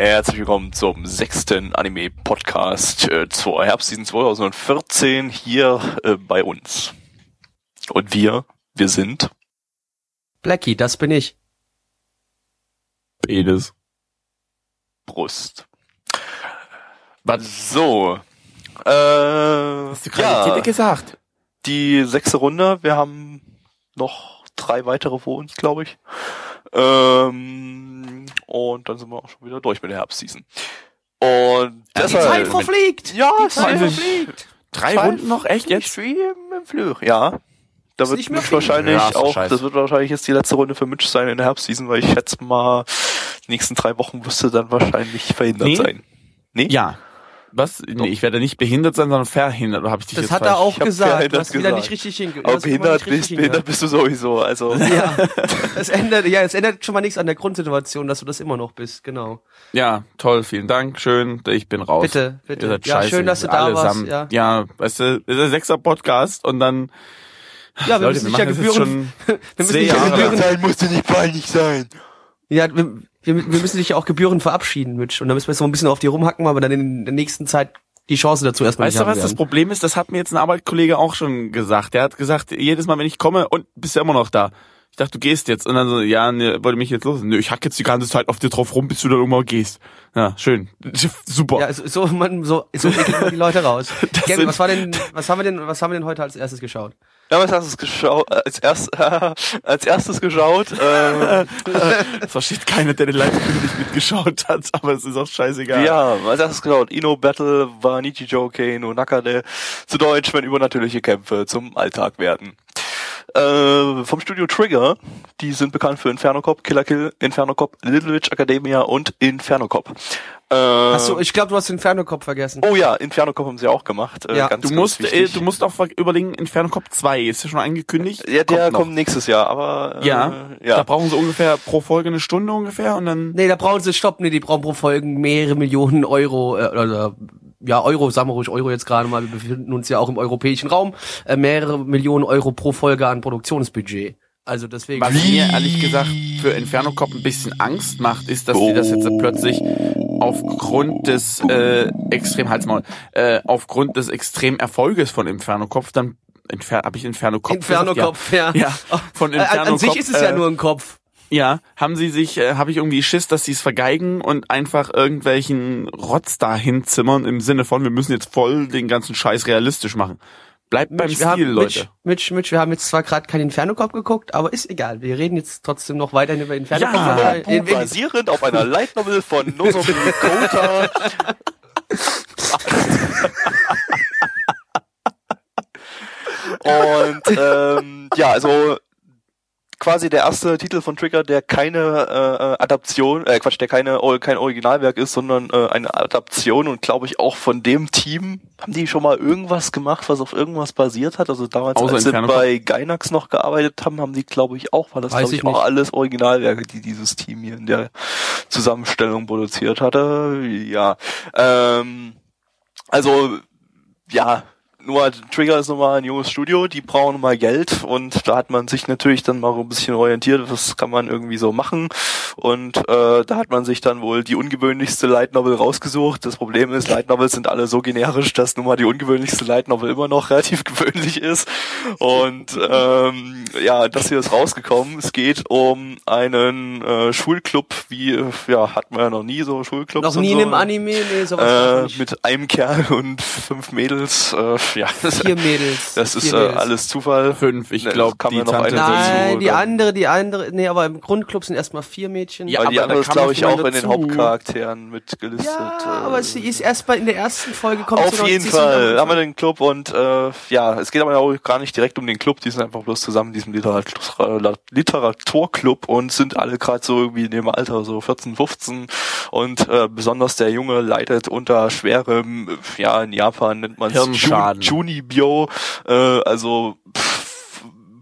Herzlich willkommen zum sechsten Anime-Podcast äh, zur Herbstseason 2014 hier äh, bei uns. Und wir, wir sind Blackie, das bin ich. Penis. Brust. Was so? Äh, Hast du gerade ja, gesagt? die sechste Runde. Wir haben noch drei weitere vor uns, glaube ich. Ähm, und dann sind wir auch schon wieder durch mit der Herbstseason. Und Die deshalb, Zeit verfliegt. ja, Die Zeit verfliegt. Drei Zwei Runden noch? Echt jetzt? Stream im Flug, ja. Da Ist wird Mitch wahrscheinlich Ja, auch, scheiße. das wird wahrscheinlich jetzt die letzte Runde für Mitch sein in der Herbstseason, weil ich schätze mal, die nächsten drei Wochen wirst du dann wahrscheinlich verhindert Nee. sein. Nee? Ja. Was? Nee, ich werde nicht behindert sein, sondern verhindert. Oder habe ich dich Das jetzt hat er falsch? auch Ich hab gesagt. Du hast wieder nicht richtig hinge... Aber behindert bist, behindert bist du sowieso, also. Ja, es ändert, ja, es ändert schon mal nichts an der Grundsituation, dass du das immer noch bist, genau. Ja, toll, vielen Dank, schön. Ich bin raus. Bitte, bitte. Ihr seid Ja, scheiße, schön, dass du da warst, Ja, weißt du, das ist ein sechster Podcast und dann Ja, wir Leute, müssen dich ja Gebühren, schon wir müssen dich ja Gebühren, sein musste nicht peinlich sein. ja, wir, wir, wir müssen dich ja auch Gebühren verabschieden, Mitch. Und da müssen wir jetzt noch ein bisschen auf dir rumhacken, weil wir dann in der nächsten Zeit die Chance dazu erstmal Weißt du, was das werden. Problem ist? Das hat mir jetzt ein Arbeitskollege auch schon gesagt. Der hat gesagt, jedes Mal, wenn ich komme, und bist du immer noch da. Ich dachte, du gehst jetzt. Und dann so, ja, ne, wollte mich jetzt los. Nö, ich hack jetzt die ganze Zeit auf dir drauf rum, bis du dann irgendwann gehst. Ja, schön. Super. Ja, so, so, man, so, so die Leute raus. Gavin, sind- was war denn, was haben wir denn, was haben wir denn heute als erstes geschaut? Ja, was hast du geschaut, als, erst, als erstes geschaut? Äh, Das versteht keiner, der den Live-Film nicht mitgeschaut hat, aber es ist auch scheißegal. ja, als erstes geschaut. Ino Battle war Nichijou no Nakade. Zu Deutsch, wenn übernatürliche Kämpfe zum Alltag werden. Äh, vom Studio Trigger, die sind bekannt für Inferno Cop, Killer Kill, Inferno Cop, Little Witch Academia und Inferno Cop. Äh, Hast du, ich glaube, du hast den Fernokopf vergessen. oh ja, Inferno Cop haben sie auch gemacht. Äh, Ja, ganz, Du ganz musst, äh, du musst auch überlegen, Inferno Cop 2 ist ja schon angekündigt. ja, der noch. kommt nächstes Jahr, aber äh, Ja, ja. da brauchen sie ungefähr pro Folge eine Stunde ungefähr und dann. Nee, da brauchen sie, stopp, nee, die brauchen pro Folgen mehrere Millionen Euro, äh, oder, ja, Euro, sagen wir ruhig Euro jetzt gerade mal, wir befinden uns ja auch im europäischen Raum, äh, mehrere Millionen Euro pro Folge an Produktionsbudget. Also deswegen. Was mir ehrlich gesagt für Inferno Cop ein bisschen Angst macht, ist, dass die das jetzt plötzlich aufgrund des äh, extrem Halsmaul, äh, aufgrund des extremen Erfolges von Inferno Cop dann Infer habe ich Inferno Cop Inferno-Kopf, ja. ja. ja von Äh, an, Inferno an sich Cop, ist es ja äh, nur ein Kopf. Ja, haben sie sich, äh, habe ich irgendwie Schiss, dass sie es vergeigen und einfach irgendwelchen Rotz da hinzimmern im Sinne von, wir müssen jetzt voll den ganzen Scheiß realistisch machen. Bleibt beim Mitch, Stil, wir haben, Leute. Mitch, Mitch, Mitch, wir haben jetzt zwar gerade keinen Inferno-Kopf geguckt, aber ist egal. Wir reden jetzt trotzdem noch weiterhin über Inferno-Kopf. Ja. in- in- basierend auf einer Light Novel von Nozomi Kota. Und ähm, ja, also quasi der erste Titel von Trigger, der keine äh, Adaption, äh, Quatsch, der keine kein Originalwerk ist, sondern äh, eine Adaption und glaube ich auch von dem Team haben die schon mal irgendwas gemacht, was auf irgendwas basiert hat. Also damals, Außer als sie bei Gainax noch gearbeitet haben, haben die glaube ich auch, war das glaube ich ich auch alles Originalwerke, die dieses Team hier in der Zusammenstellung produziert hatte. Ja, ähm, also ja, nur Trigger ist nochmal ein junges Studio, die brauchen mal Geld und da hat man sich natürlich dann mal so ein bisschen orientiert, was kann man irgendwie so machen und äh, da hat man sich dann wohl die ungewöhnlichste Light Novel rausgesucht. Das Problem ist, Light Novels sind alle so generisch, dass nun mal die ungewöhnlichste Light Novel immer noch relativ gewöhnlich ist und ähm, ja, das hier ist rausgekommen. Es geht um einen äh, Schulclub, wie ja, hatten wir ja noch nie so Schulclubs noch und nie so. in einem Anime, nee, sowas Äh, mit einem Kerl und fünf Mädels. Äh, ja, Vier Mädels. das ist äh, Mädels. alles Zufall. Fünf, ich Ne, glaube, kam die ja noch Tante eine dazu, Nein, die dann- andere, die andere, nee, aber im Grundclub sind erstmal vier Mädchen. Ja, Weil die aber andere da ist, glaube ich, auch in den dazu. Hauptcharakteren mitgelistet. Ja, äh, aber sie ist erst mal in der ersten Folge kommt sie Auf noch, jeden sie ist Fall haben wir den Club und äh, ja, es geht aber auch gar nicht direkt um den Club, die sind einfach bloß zusammen in diesem Literatur Literaturclub und sind alle gerade so irgendwie in dem Alter, so 14, 15 und äh, besonders der Junge leidet unter schwerem, ja in Japan nennt man es Hirnschaden. Junibyo, äh, also pff,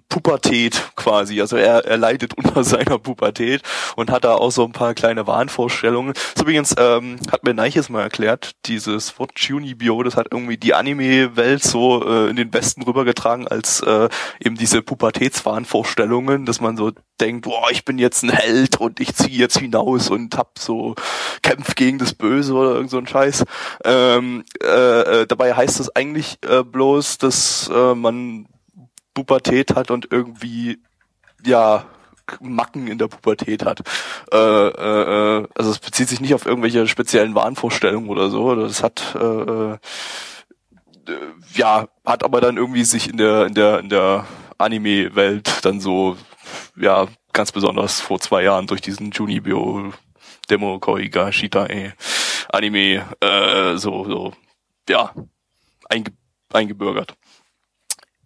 Pubertät quasi. Also er, er leidet unter seiner Pubertät und hat da auch so ein paar kleine Wahnvorstellungen. Das übrigens ähm, hat mir Neiches mal erklärt, dieses Wort Junibyo, das hat irgendwie die Anime-Welt so äh, in den Westen rübergetragen als äh, eben diese Pubertätswahnvorstellungen, dass man so denkt, boah, ich bin jetzt ein Held und ich ziehe jetzt hinaus und hab so kämpf gegen das Böse oder irgend so ein Scheiß. Ähm, äh, äh, dabei heißt es eigentlich äh, bloß, dass äh, man Pubertät hat und irgendwie ja Macken in der Pubertät hat. Äh, äh, äh, also es bezieht sich nicht auf irgendwelche speziellen Wahnvorstellungen oder so. Das hat äh, äh, ja hat aber dann irgendwie sich in der in der in der Anime-Welt dann so ja ganz besonders vor zwei Jahren durch diesen Junibyo Demo Koiga Shitae Anime äh, so so ja einge eingebürgert.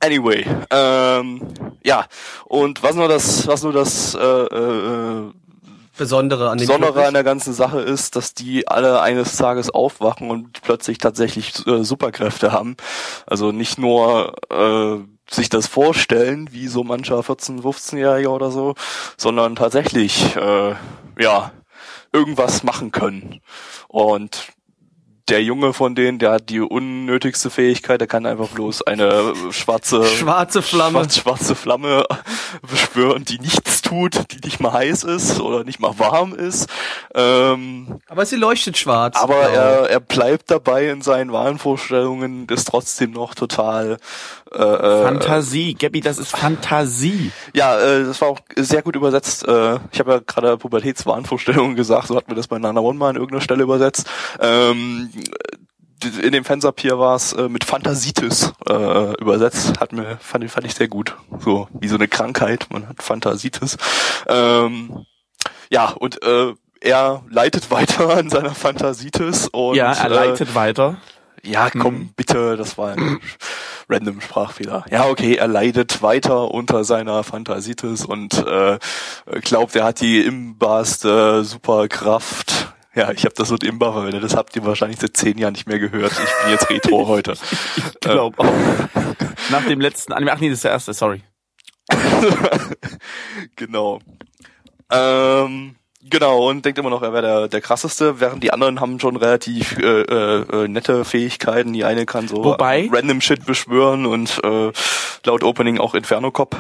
Anyway, ähm, ja, und was nur das, was nur das äh, äh, Besondere an Besondere an der ganzen Sache ist, dass die alle eines Tages aufwachen und plötzlich tatsächlich äh, Superkräfte haben. Also nicht nur äh, sich das vorstellen, wie so mancher 14-, 15-Jähriger oder so, sondern tatsächlich äh, ja irgendwas machen können. Und der Junge von denen, der hat die unnötigste Fähigkeit, der kann einfach bloß eine schwarze Schwarze Flamme. schwarz, schwarze Flamme beschwören, die nichts tut, die nicht mal heiß ist oder nicht mal warm ist. Ähm, Aber sie leuchtet schwarz. aber Blau. er, er bleibt dabei in seinen Wahnvorstellungen, ist trotzdem noch total äh, äh, Fantasie, Gabby, das ist Fantasie. ja, äh, das war auch sehr gut übersetzt. Äh, ich habe ja gerade Pubertätswahnvorstellungen gesagt, so hat mir das bei Nana One mal an irgendeiner Stelle übersetzt. Ähm, in dem Fansapir war es äh, mit Phantasitis äh, übersetzt. Hat mir fand, fand ich sehr gut. So wie so eine Krankheit. Man hat Phantasitis. Ähm, ja und äh, er leitet weiter an seiner Phantasitis und ja, er äh, leitet weiter. ja, komm, bitte, das war ein random Sprachfehler. Ja, okay, er leidet weiter unter seiner Phantasitis und äh, glaubt, er hat die imbarste Superkraft. Ja, ich habe das Wort Imbar verwendet, das habt ihr wahrscheinlich seit zehn Jahren nicht mehr gehört. Ich bin jetzt Retro heute. Ich glaube auch. Nach dem letzten Anime, ach nee, das ist der erste, sorry. genau. Ähm, genau, und denkt immer noch, er wäre der, der krasseste, während die anderen haben schon relativ äh, äh, äh, nette Fähigkeiten. Die eine kann so Wobei- random Shit beschwören und äh, laut Opening auch Inferno Cop.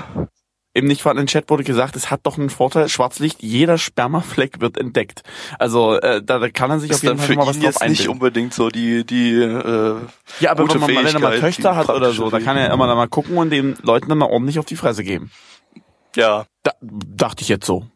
Im nicht vorhandenen Chat wurde gesagt, es hat doch einen Vorteil, Schwarzlicht, jeder Spermafleck wird entdeckt. Also äh, da, da kann er sich auf Ist jeden dann Fall mal was drauf jetzt nicht unbedingt so die die äh, Ja, aber gute wenn man, mal- wenn er mal Fähigkeit, Töchter die hat oder so, da kann er immer da mal gucken und den Leuten dann mal ordentlich auf die Fresse geben. ja Da, dachte ich jetzt so.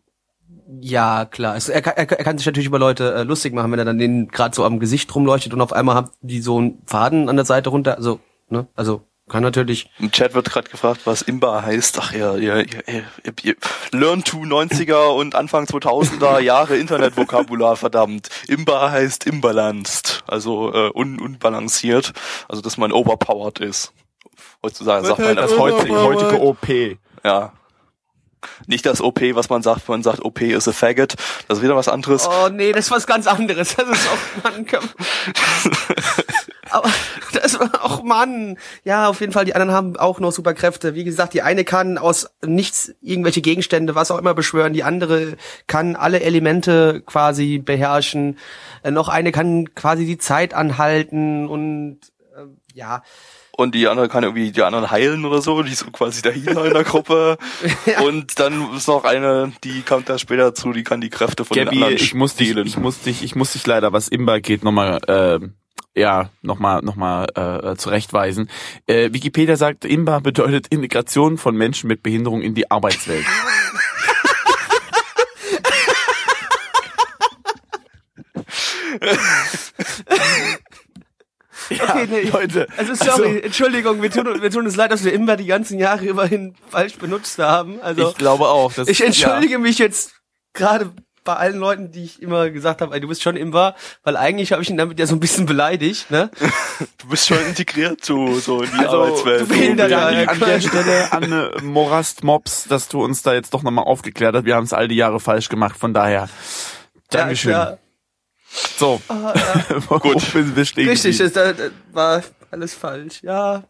Ja, klar. Es, er, kann- er, er kann sich natürlich über Leute äh, lustig machen, wenn er dann den gerade so am Gesicht rumleuchtet und auf einmal haben die so einen Faden an der Seite runter. Also, ne? Also kann natürlich. im Chat wird gerade gefragt, was Imba heißt. Ach ja, ihr, ihr, ihr, ihr Learn to 90er und Anfang 2000er Jahre Internetvokabular, verdammt. Imba heißt imbalanced, also äh, un unbalanciert, also dass man overpowered ist. Heutzutage sagt man das Das heute, heutige, heutige OP. ja. Nicht das OP, was man sagt, man sagt OP ist a faggot. Das ist wieder was anderes. Oh nee, das ist was ganz anderes. Das ist auch Mann. komm. Aber das war auch Mann. Ja, auf jeden Fall. Die anderen haben auch noch Superkräfte. Wie gesagt, die eine kann aus nichts irgendwelche Gegenstände, was auch immer beschwören. Die andere kann alle Elemente quasi beherrschen. Äh, noch eine kann quasi die Zeit anhalten und äh, ja. Und die andere kann irgendwie die anderen heilen oder so, die ist so quasi der Healer in der Gruppe. Und dann ist noch eine, die kommt da später zu, die kann die Kräfte von den Gabby, anderen ich muss dich, ich muss dich, ich muss dich leider, was Imba geht, nochmal, äh, ja, nochmal, nochmal äh, zurechtweisen. Äh, Wikipedia sagt, Imba bedeutet Integration von Menschen mit Behinderung in die Arbeitswelt. Okay, nee, Leute. Also sorry, Entschuldigung, wir tun, wir tun uns leid, dass wir immer die ganzen Jahre immerhin falsch benutzt haben. Also Ich glaube auch. Das, ich entschuldige mich jetzt gerade bei allen Leuten, die ich immer gesagt habe, ey, du bist schon Imba, weil eigentlich habe ich ihn damit ja so ein bisschen beleidigt, ne? Du bist schon integriert so, so in die Also, Arbeitswelt. du Behinderter, So, ja, an der Stelle an äh, Morast Mops, dass du uns da jetzt doch nochmal aufgeklärt hast. Wir haben es all die Jahre falsch gemacht, von daher. Dankeschön. Ja, So, ja, ja. gut. Sind wir stehen Richtig, das, das war alles falsch. Ja.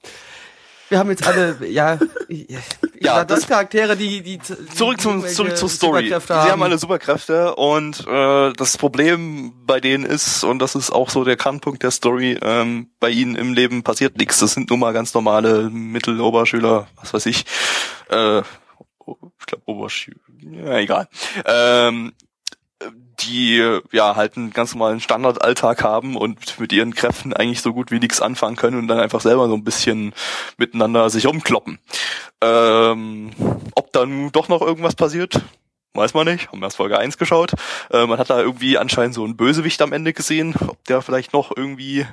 Wir haben jetzt alle, ja, ja, Ja, das, das- Charaktere, die, die Zurück zum zurück zur Story. Sie haben alle Superkräfte und äh, das Problem bei denen ist und das ist auch so der Kernpunkt der Story. Ähm, bei ihnen im Leben passiert nichts. Das sind nun mal ganz normale Mittel-Oberschüler, was weiß ich. Äh, ich glaube Oberschüler. Ja, egal. Ähm, die ja halt einen ganz normalen Standardalltag haben und mit ihren Kräften eigentlich so gut wie nichts anfangen können und dann einfach selber so ein bisschen miteinander sich umkloppen. Ähm, ob da nun doch noch irgendwas passiert, weiß man nicht. Haben erst Folge 1 geschaut. Äh, man hat da irgendwie anscheinend so einen Bösewicht am Ende gesehen, ob der vielleicht noch irgendwie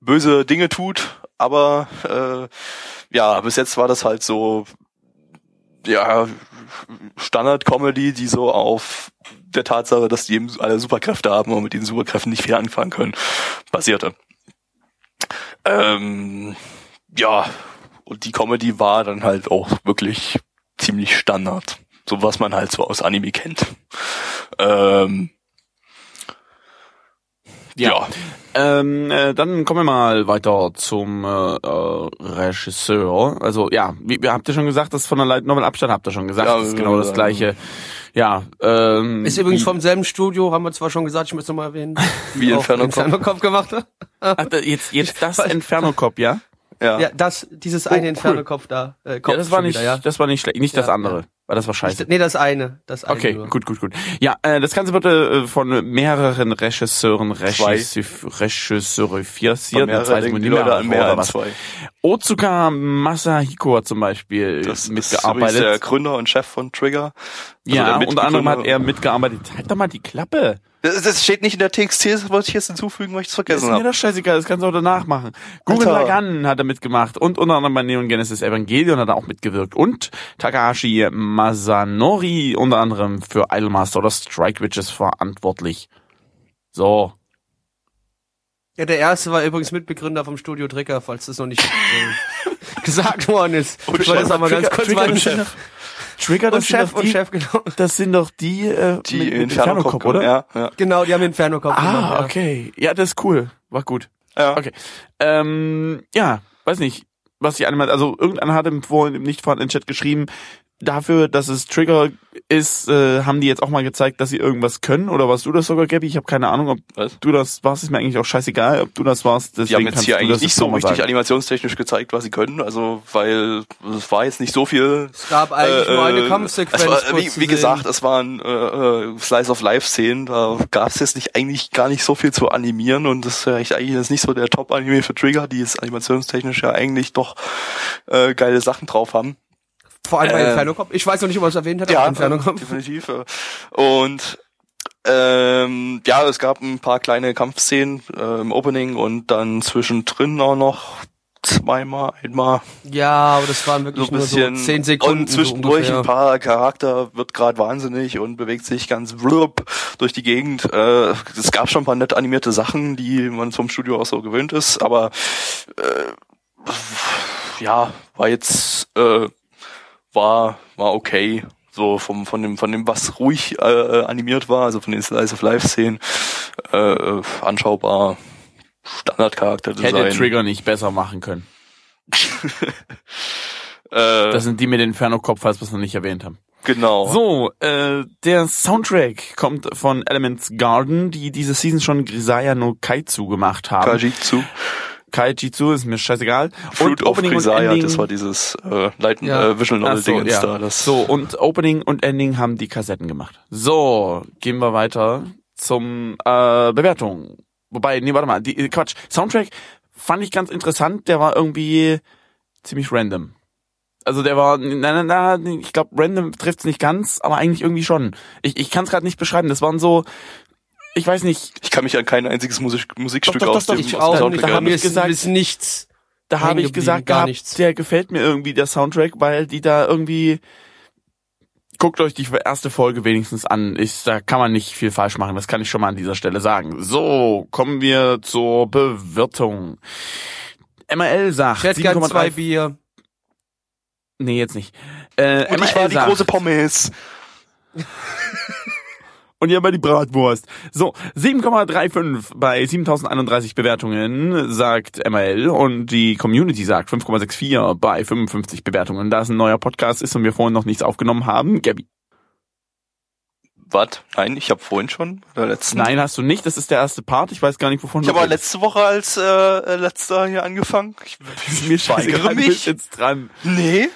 böse Dinge tut. Aber äh, ja, bis jetzt war das halt so ja Standard-Comedy, die so auf der Tatsache, dass die eben alle Superkräfte haben und mit diesen Superkräften nicht viel anfangen können, basierte. Ähm, ja, und die Comedy war dann halt auch wirklich ziemlich Standard. So was man halt so aus Anime kennt. Ähm, ja. Ähm, äh, dann kommen wir mal weiter zum äh, äh, Regisseur. Also ja, wie, wie habt ihr schon gesagt, das ist von der Light Novel Abstand habt ihr schon gesagt, Ja, das ist genau das ja. gleiche. Ja, ähm, Ist übrigens vom selben Studio, haben wir zwar schon gesagt, ich muss noch mal erwähnen. Wie Inferno Cop. Inferno Cop gemacht hat. Ach, da- jetzt jetzt das Inferno Cop, ja? Ja. Ja, das, dieses Oh, eine cool. Inferno Cop da. Äh, Cop Ja, das war nicht, wieder, ja. das war nicht schlecht, nicht das Ja, andere, weil das war scheiße. Nee, das eine. Das eine Okay, nur. gut, gut, gut. Ja, äh, das Ganze wurde äh, von mehreren Regisseuren, Zwei. Regisseur, Regisseure, Von viersiert, mehreren denken die Leute an mehr als zwei. Otsuka Masahiko hat zum Beispiel Das ist mitgearbeitet. der Gründer und Chef von Trigger. Also ja, unter anderem hat er mitgearbeitet. Halt doch mal die Klappe. Das, das steht nicht in der TXT, das wollte ich jetzt hinzufügen, weil ich es Ist vergessen mir habe. das scheißegal, das kannst du auch danach machen. Gurren. Lagann hat er mitgemacht und unter anderem bei Neon Genesis Evangelion hat er auch mitgewirkt und Takahashi Masanori unter anderem für Idolmaster oder Strike Witches verantwortlich. So. Ja, der erste war übrigens Mitbegründer vom Studio Tricker, falls das noch nicht äh, gesagt worden ist. Und ich wollte das aber ganz Trigger- kurz Trigger und. Trigger, Und das sind Chef doch und Chef, genau. das sind doch die, äh, Die mit, mit Inferno Cop, Cop, oder? Ja, ja. Genau, die haben Inferno Cop gemacht. Ah, ja. okay. Ja, das ist cool. War gut. ja. Okay. Ähm, ja, weiß nicht, was die Anime, also irgendeiner hat im vorhin im nicht vorhandenen Chat geschrieben, dafür, dass es Trigger ist, äh, haben die jetzt auch mal gezeigt, dass sie irgendwas können oder warst du das sogar, Gabby? Ich habe keine Ahnung, ob Was? du das warst, ist mir eigentlich auch scheißegal, ob du das warst. Deswegen Die haben jetzt hier eigentlich nicht so richtig sagen. animationstechnisch gezeigt, was sie können, also weil es war jetzt nicht so viel. Es gab eigentlich nur eine Kampfsequenz. Es war, kurz wie, wie gesagt, es waren äh, äh, Slice of Life Szenen, da gab es jetzt nicht eigentlich gar nicht so viel zu animieren und das ist ja eigentlich jetzt nicht so der Top Anime für Trigger, die jetzt animationstechnisch ja eigentlich doch äh, geile Sachen drauf haben. Vor allem bei Ähm, Inferno Cop. Ich weiß noch nicht, ob er es erwähnt hat, aber Ja, Inferno äh, Cop. definitiv. Und ähm, ja, es gab ein paar kleine Kampfszenen äh, im Opening und dann zwischendrin auch noch zweimal, einmal Ja, aber das waren wirklich so ein nur bisschen so zehn Sekunden. und zwischendurch so ein paar Charakter wird gerade wahnsinnig und bewegt sich ganz blub durch die Gegend. Äh, es gab schon ein paar nett animierte Sachen, die man vom Studio auch so gewöhnt ist, aber äh, ja, war jetzt äh, war war okay. So vom von dem von dem was ruhig äh, animiert war, also von den Slice of Life Szenen äh, äh, anschaubar Standardcharakterdesign. Hätte Trigger nicht besser machen können. äh, Das sind die mit den Inferno-Kopf, falls wir es noch nicht erwähnt haben. genau. So, äh, der Soundtrack kommt von Elements Garden, die diese Season schon Grisaya no Kaitsu gemacht haben. Kajitsu. Kaijitsu ist mir scheißegal. Fruit of Opening und Grisaya, Ending- das war dieses äh, Light Ja. äh, Visual Novel so, Dingens ja. da. Das So, und Opening und Ending haben die Kassetten gemacht. So, gehen wir weiter zum äh, Bewertung. Wobei, nee, warte mal, die, äh, Quatsch. Soundtrack fand ich ganz interessant, der war irgendwie ziemlich random. Also der war, na, na, na, ich glaube, random trifft's nicht ganz, aber eigentlich irgendwie schon. Ich, ich kann es gerade nicht beschreiben. Das waren so, ich weiß nicht, Ich kann mich an kein einziges Musik Musikstück Doch, doch, aus doch, dem, ich aus auch dem. Soundtrack da erinnern. wir ist, gesagt- ist nichts. da habe ich gesagt gar gehabt, nichts. der gefällt mir irgendwie, der Soundtrack, weil die da irgendwie, guckt euch die erste Folge wenigstens an, ist, da kann man nicht viel falsch machen, das kann ich schon mal an dieser Stelle sagen. So, kommen wir zur Bewertung. ML sagt Ich hätte gern zwei 7,3 Bier. Nee, jetzt nicht. Äh, Und ich war die sagt- große Pommes. Und hier bei die Bratwurst. So, 7,35 bei 7031 Bewertungen sagt ML und die Community sagt 5,64 bei 55 Bewertungen. Da es ein neuer Podcast ist und wir vorhin noch nichts aufgenommen haben, Gabby. Was? Nein, ich habe vorhin schon oder letzten. Nein, hast du nicht. Das ist der erste Part. Ich weiß gar nicht, wovon Ich du habe letzte Woche als äh, äh, letzter hier angefangen. Ich, Mir ich weigere mich. jetzt dran. Nee.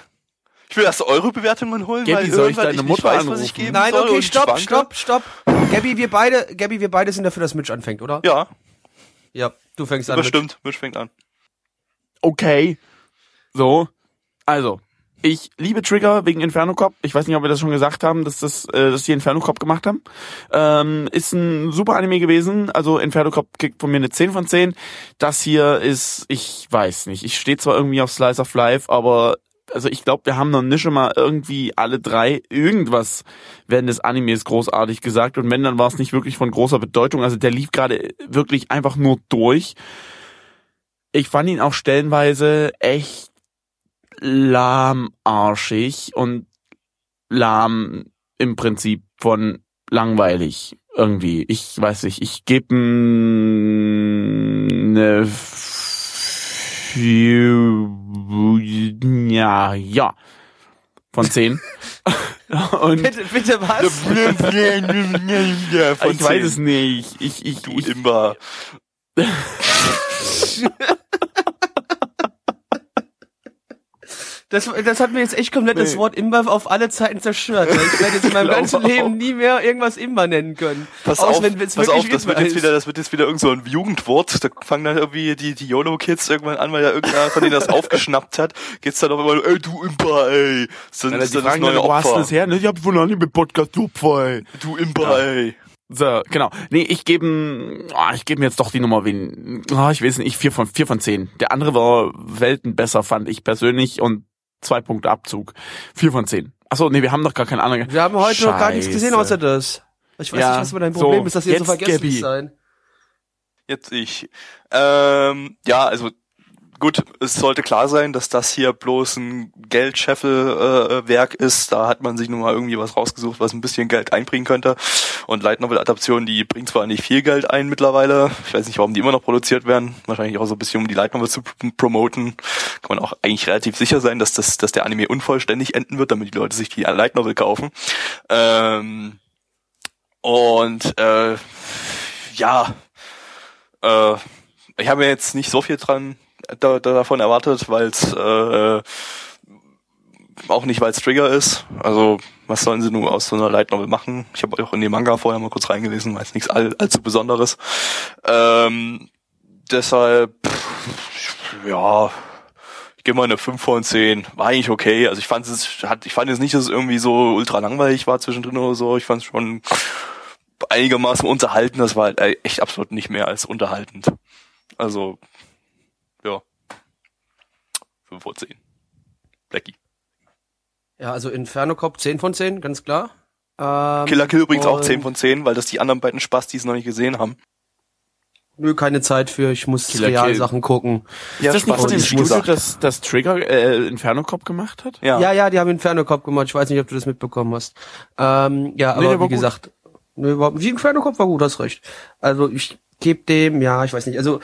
Ich will erst eure Bewertungen holen, Gabi, weil soll ich irgendwann deine nicht Mutter weiß, was anrufen? ich geben Nein, soll okay, stopp, schwanke. stopp, stopp. Gabby, wir beide, Gabby, wir beide sind dafür, dass Mitch anfängt, oder? Ja, Ja, du fängst an. das Mitch. stimmt. Mitch fängt an. Okay. So. Also. Ich liebe Trigger wegen Inferno Cop. Ich weiß nicht, ob wir das schon gesagt haben, dass das, äh, dass die Inferno Cop gemacht haben. Ähm, ist ein super Anime gewesen. Also Inferno Cop kriegt von mir eine 10 von 10. Das hier ist, ich weiß nicht. Ich stehe zwar irgendwie auf Slice of Life, aber also ich glaube, wir haben noch nicht schon mal irgendwie alle drei irgendwas während des Animes großartig gesagt. Und wenn, dann war es nicht wirklich von großer Bedeutung. Also der lief gerade wirklich einfach nur durch. Ich fand ihn auch stellenweise echt lahmarschig und lahm im Prinzip von langweilig irgendwie. Ich weiß nicht, ich gebe eine ja, ja von zehn. und Bitte, bitte was? von ich weiß 10. es nicht. Ich, ich, Du ich, Imba. Das, das hat mir jetzt echt komplett das Nee. Wort Imba auf alle Zeiten zerstört. Ich werde jetzt in meinem ganzen auch. Leben nie mehr irgendwas Imba nennen können. Pass Außer auf, wenn es pass auf, das wird jetzt ist. wieder, das wird jetzt wieder irgend so ein Jugendwort. Da fangen dann irgendwie die, die YOLO-Kids irgendwann an, weil ja irgendeiner von denen das aufgeschnappt hat. Geht's dann auf einmal, ey, du Imba, ey. Das dann, Alter, das dann das neue dann, wo hast du Opfer. das her? Ne, Ich hab von Anime Podcast Opfer, ey. Du Imba, ey. So, genau. Nee, ich gebe oh, ich gebe mir jetzt doch die Nummer wen. Oh, ich weiß nicht, vier von vier von zehn. Der andere war Welten besser, fand ich persönlich und zwei Punkte Abzug. Vier von zehn. Achso, nee, wir haben doch gar keinen anderen. Wir haben heute noch gar nichts gesehen Scheiße. außer das. Ich weiß Ja, nicht, was mit deinem Problem so, ist, dass ihr so jetzt vergessen Gabby. sein. Jetzt ich. Ähm, ja, also gut, es sollte klar sein, dass das hier bloß ein Geldscheffel-Werk ist. Da hat man sich nun mal irgendwie was rausgesucht, was ein bisschen Geld einbringen könnte. Und Light Novel-Adaptionen, die bringen zwar nicht viel Geld ein mittlerweile. Ich weiß nicht, warum die immer noch produziert werden. Wahrscheinlich auch so ein bisschen, um die Light Novel zu pr- promoten. Kann man auch eigentlich relativ sicher sein, dass das, dass der Anime unvollständig enden wird, damit die Leute sich die Light Novel kaufen. Ähm, und äh, ja, äh, ich habe mir jetzt nicht so viel dran da, da, davon erwartet, weil es äh, auch nicht, weil es Trigger ist. Also was sollen sie nur aus so einer Light Novel machen? Ich habe auch in den Manga vorher mal kurz reingelesen, weiß nichts all, allzu Besonderes. Ähm, deshalb, ja, ich gebe mal eine 5 von 10. War eigentlich okay. Also ich fand es, ich fand jetzt nicht, dass es irgendwie so ultra langweilig war zwischendrin oder so. Ich fand es schon einigermaßen unterhalten. Das war halt echt absolut nicht mehr als unterhaltend. Also. 5 von 10. Blackie. Ja, also Inferno Cop 10 von 10, ganz klar. Ähm, Killer Kill übrigens auch und- 10 von 10, weil das die anderen beiden Spastis noch nicht gesehen haben. Nö, keine Zeit für, ich muss Killer Realsachen gucken. Ja, ist das nicht von dem ich Studio, das, das Trigger äh, Inferno Cop gemacht hat? Ja. Ja, ja, die haben Inferno Cop gemacht. Ich weiß nicht, ob du das mitbekommen hast. Ähm, ja, Nee, aber wie gut. gesagt, nö, überhaupt, wie Inferno Cop war gut, hast recht. Also ich gebe dem, ja, ich weiß nicht, also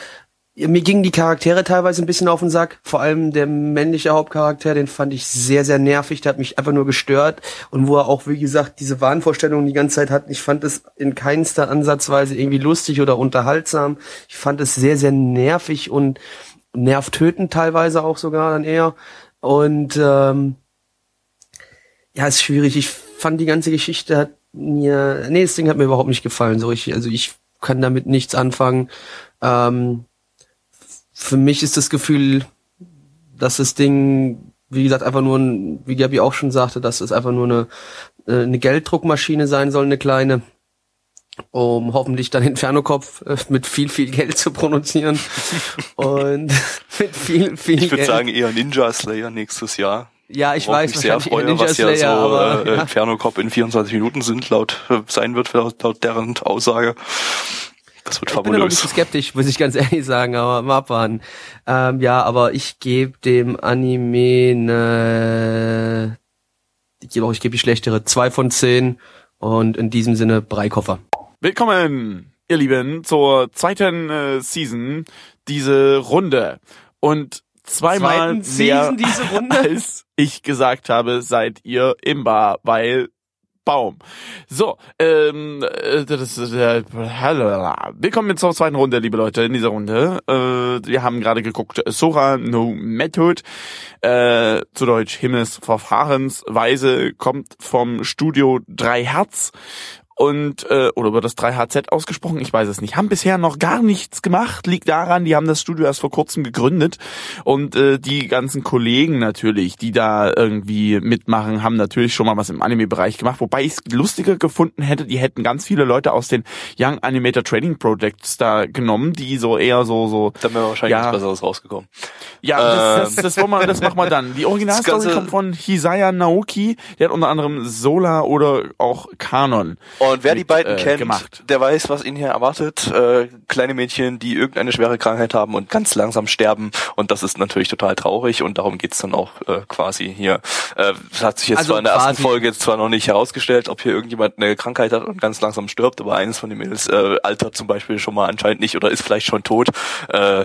mir gingen die Charaktere teilweise ein bisschen auf den Sack. Vor allem der männliche Hauptcharakter, den fand ich sehr, sehr nervig. Der hat mich einfach nur gestört. Und wo er auch, wie gesagt, diese Wahnvorstellungen die ganze Zeit hat. Ich fand es in keinster Ansatzweise irgendwie lustig oder unterhaltsam. Ich fand es sehr, sehr nervig und nervtötend teilweise auch sogar dann eher. Und ähm, ja, ist schwierig. Ich fand die ganze Geschichte hat mir, nee, das Ding hat mir überhaupt nicht gefallen, so richtig. Also ich kann damit nichts anfangen. Ähm, für mich ist das Gefühl, dass das Ding, wie gesagt, einfach nur ein, wie Gabi auch schon sagte, dass es einfach nur eine, äh, eine Gelddruckmaschine sein soll, eine kleine. um hoffentlich dann Infernokopf äh, mit viel, viel Geld zu produzieren. Und mit viel, viel Ich würde sagen eher Ninja Slayer nächstes Jahr. ja, ich Worauf weiß, mich sehr freue, Ninja was ja Slayer, so aber, äh, ja. Inferno Cop in 24 Minuten sind, laut äh, sein wird, laut, laut deren Aussage. Das wird Ich bin da noch ein fabulös. bisschen skeptisch, muss ich ganz ehrlich sagen, aber mal abwarten. Ähm, ja, aber ich gebe dem Anime ne, ich glaube, ich gebe die schlechtere zwei von zehn und in diesem Sinne Breikoffer. Willkommen, ihr Lieben, zur zweiten äh, Season, diese Runde. Und zweimal mehr Season diese Runde? als ich gesagt habe, seid ihr im Bar, weil Baum. So, ähm, äh, das ist, äh, willkommen zur zweiten Runde, liebe Leute, in dieser Runde. Äh, wir haben gerade geguckt, Sora no Method, äh, zu Deutsch Himmelsverfahrensweise, kommt vom Studio 3 Herz und äh, oder über das 3HZ ausgesprochen, ich weiß es nicht. Haben bisher noch gar nichts gemacht, liegt daran, die haben das Studio erst vor kurzem gegründet und äh, die ganzen Kollegen natürlich, die da irgendwie mitmachen, haben natürlich schon mal was im Anime-Bereich gemacht, wobei ich es lustiger gefunden hätte, die hätten ganz viele Leute aus den Young Animator Training Projects da genommen, die so eher so so Dann wäre wahrscheinlich Ja. was Besseres rausgekommen. ja, das, das, das, wollen wir, das machen wir dann. Die Originalstory kommt von Hisaya Naoki, der hat unter anderem Sola oder auch Kanon. Und wer die mit, beiden äh, kennt, gemacht. der weiß, was ihn hier erwartet. Äh, kleine Mädchen, die irgendeine schwere Krankheit haben und ganz langsam sterben. Und das ist natürlich total traurig und darum geht's dann auch äh, quasi hier. Äh, Es hat sich jetzt Also zwar in der ersten Folge jetzt zwar noch nicht herausgestellt, ob hier irgendjemand eine Krankheit hat und ganz langsam stirbt, aber eines von den Mädels äh, altert zum Beispiel schon mal anscheinend nicht oder ist vielleicht schon tot. Äh,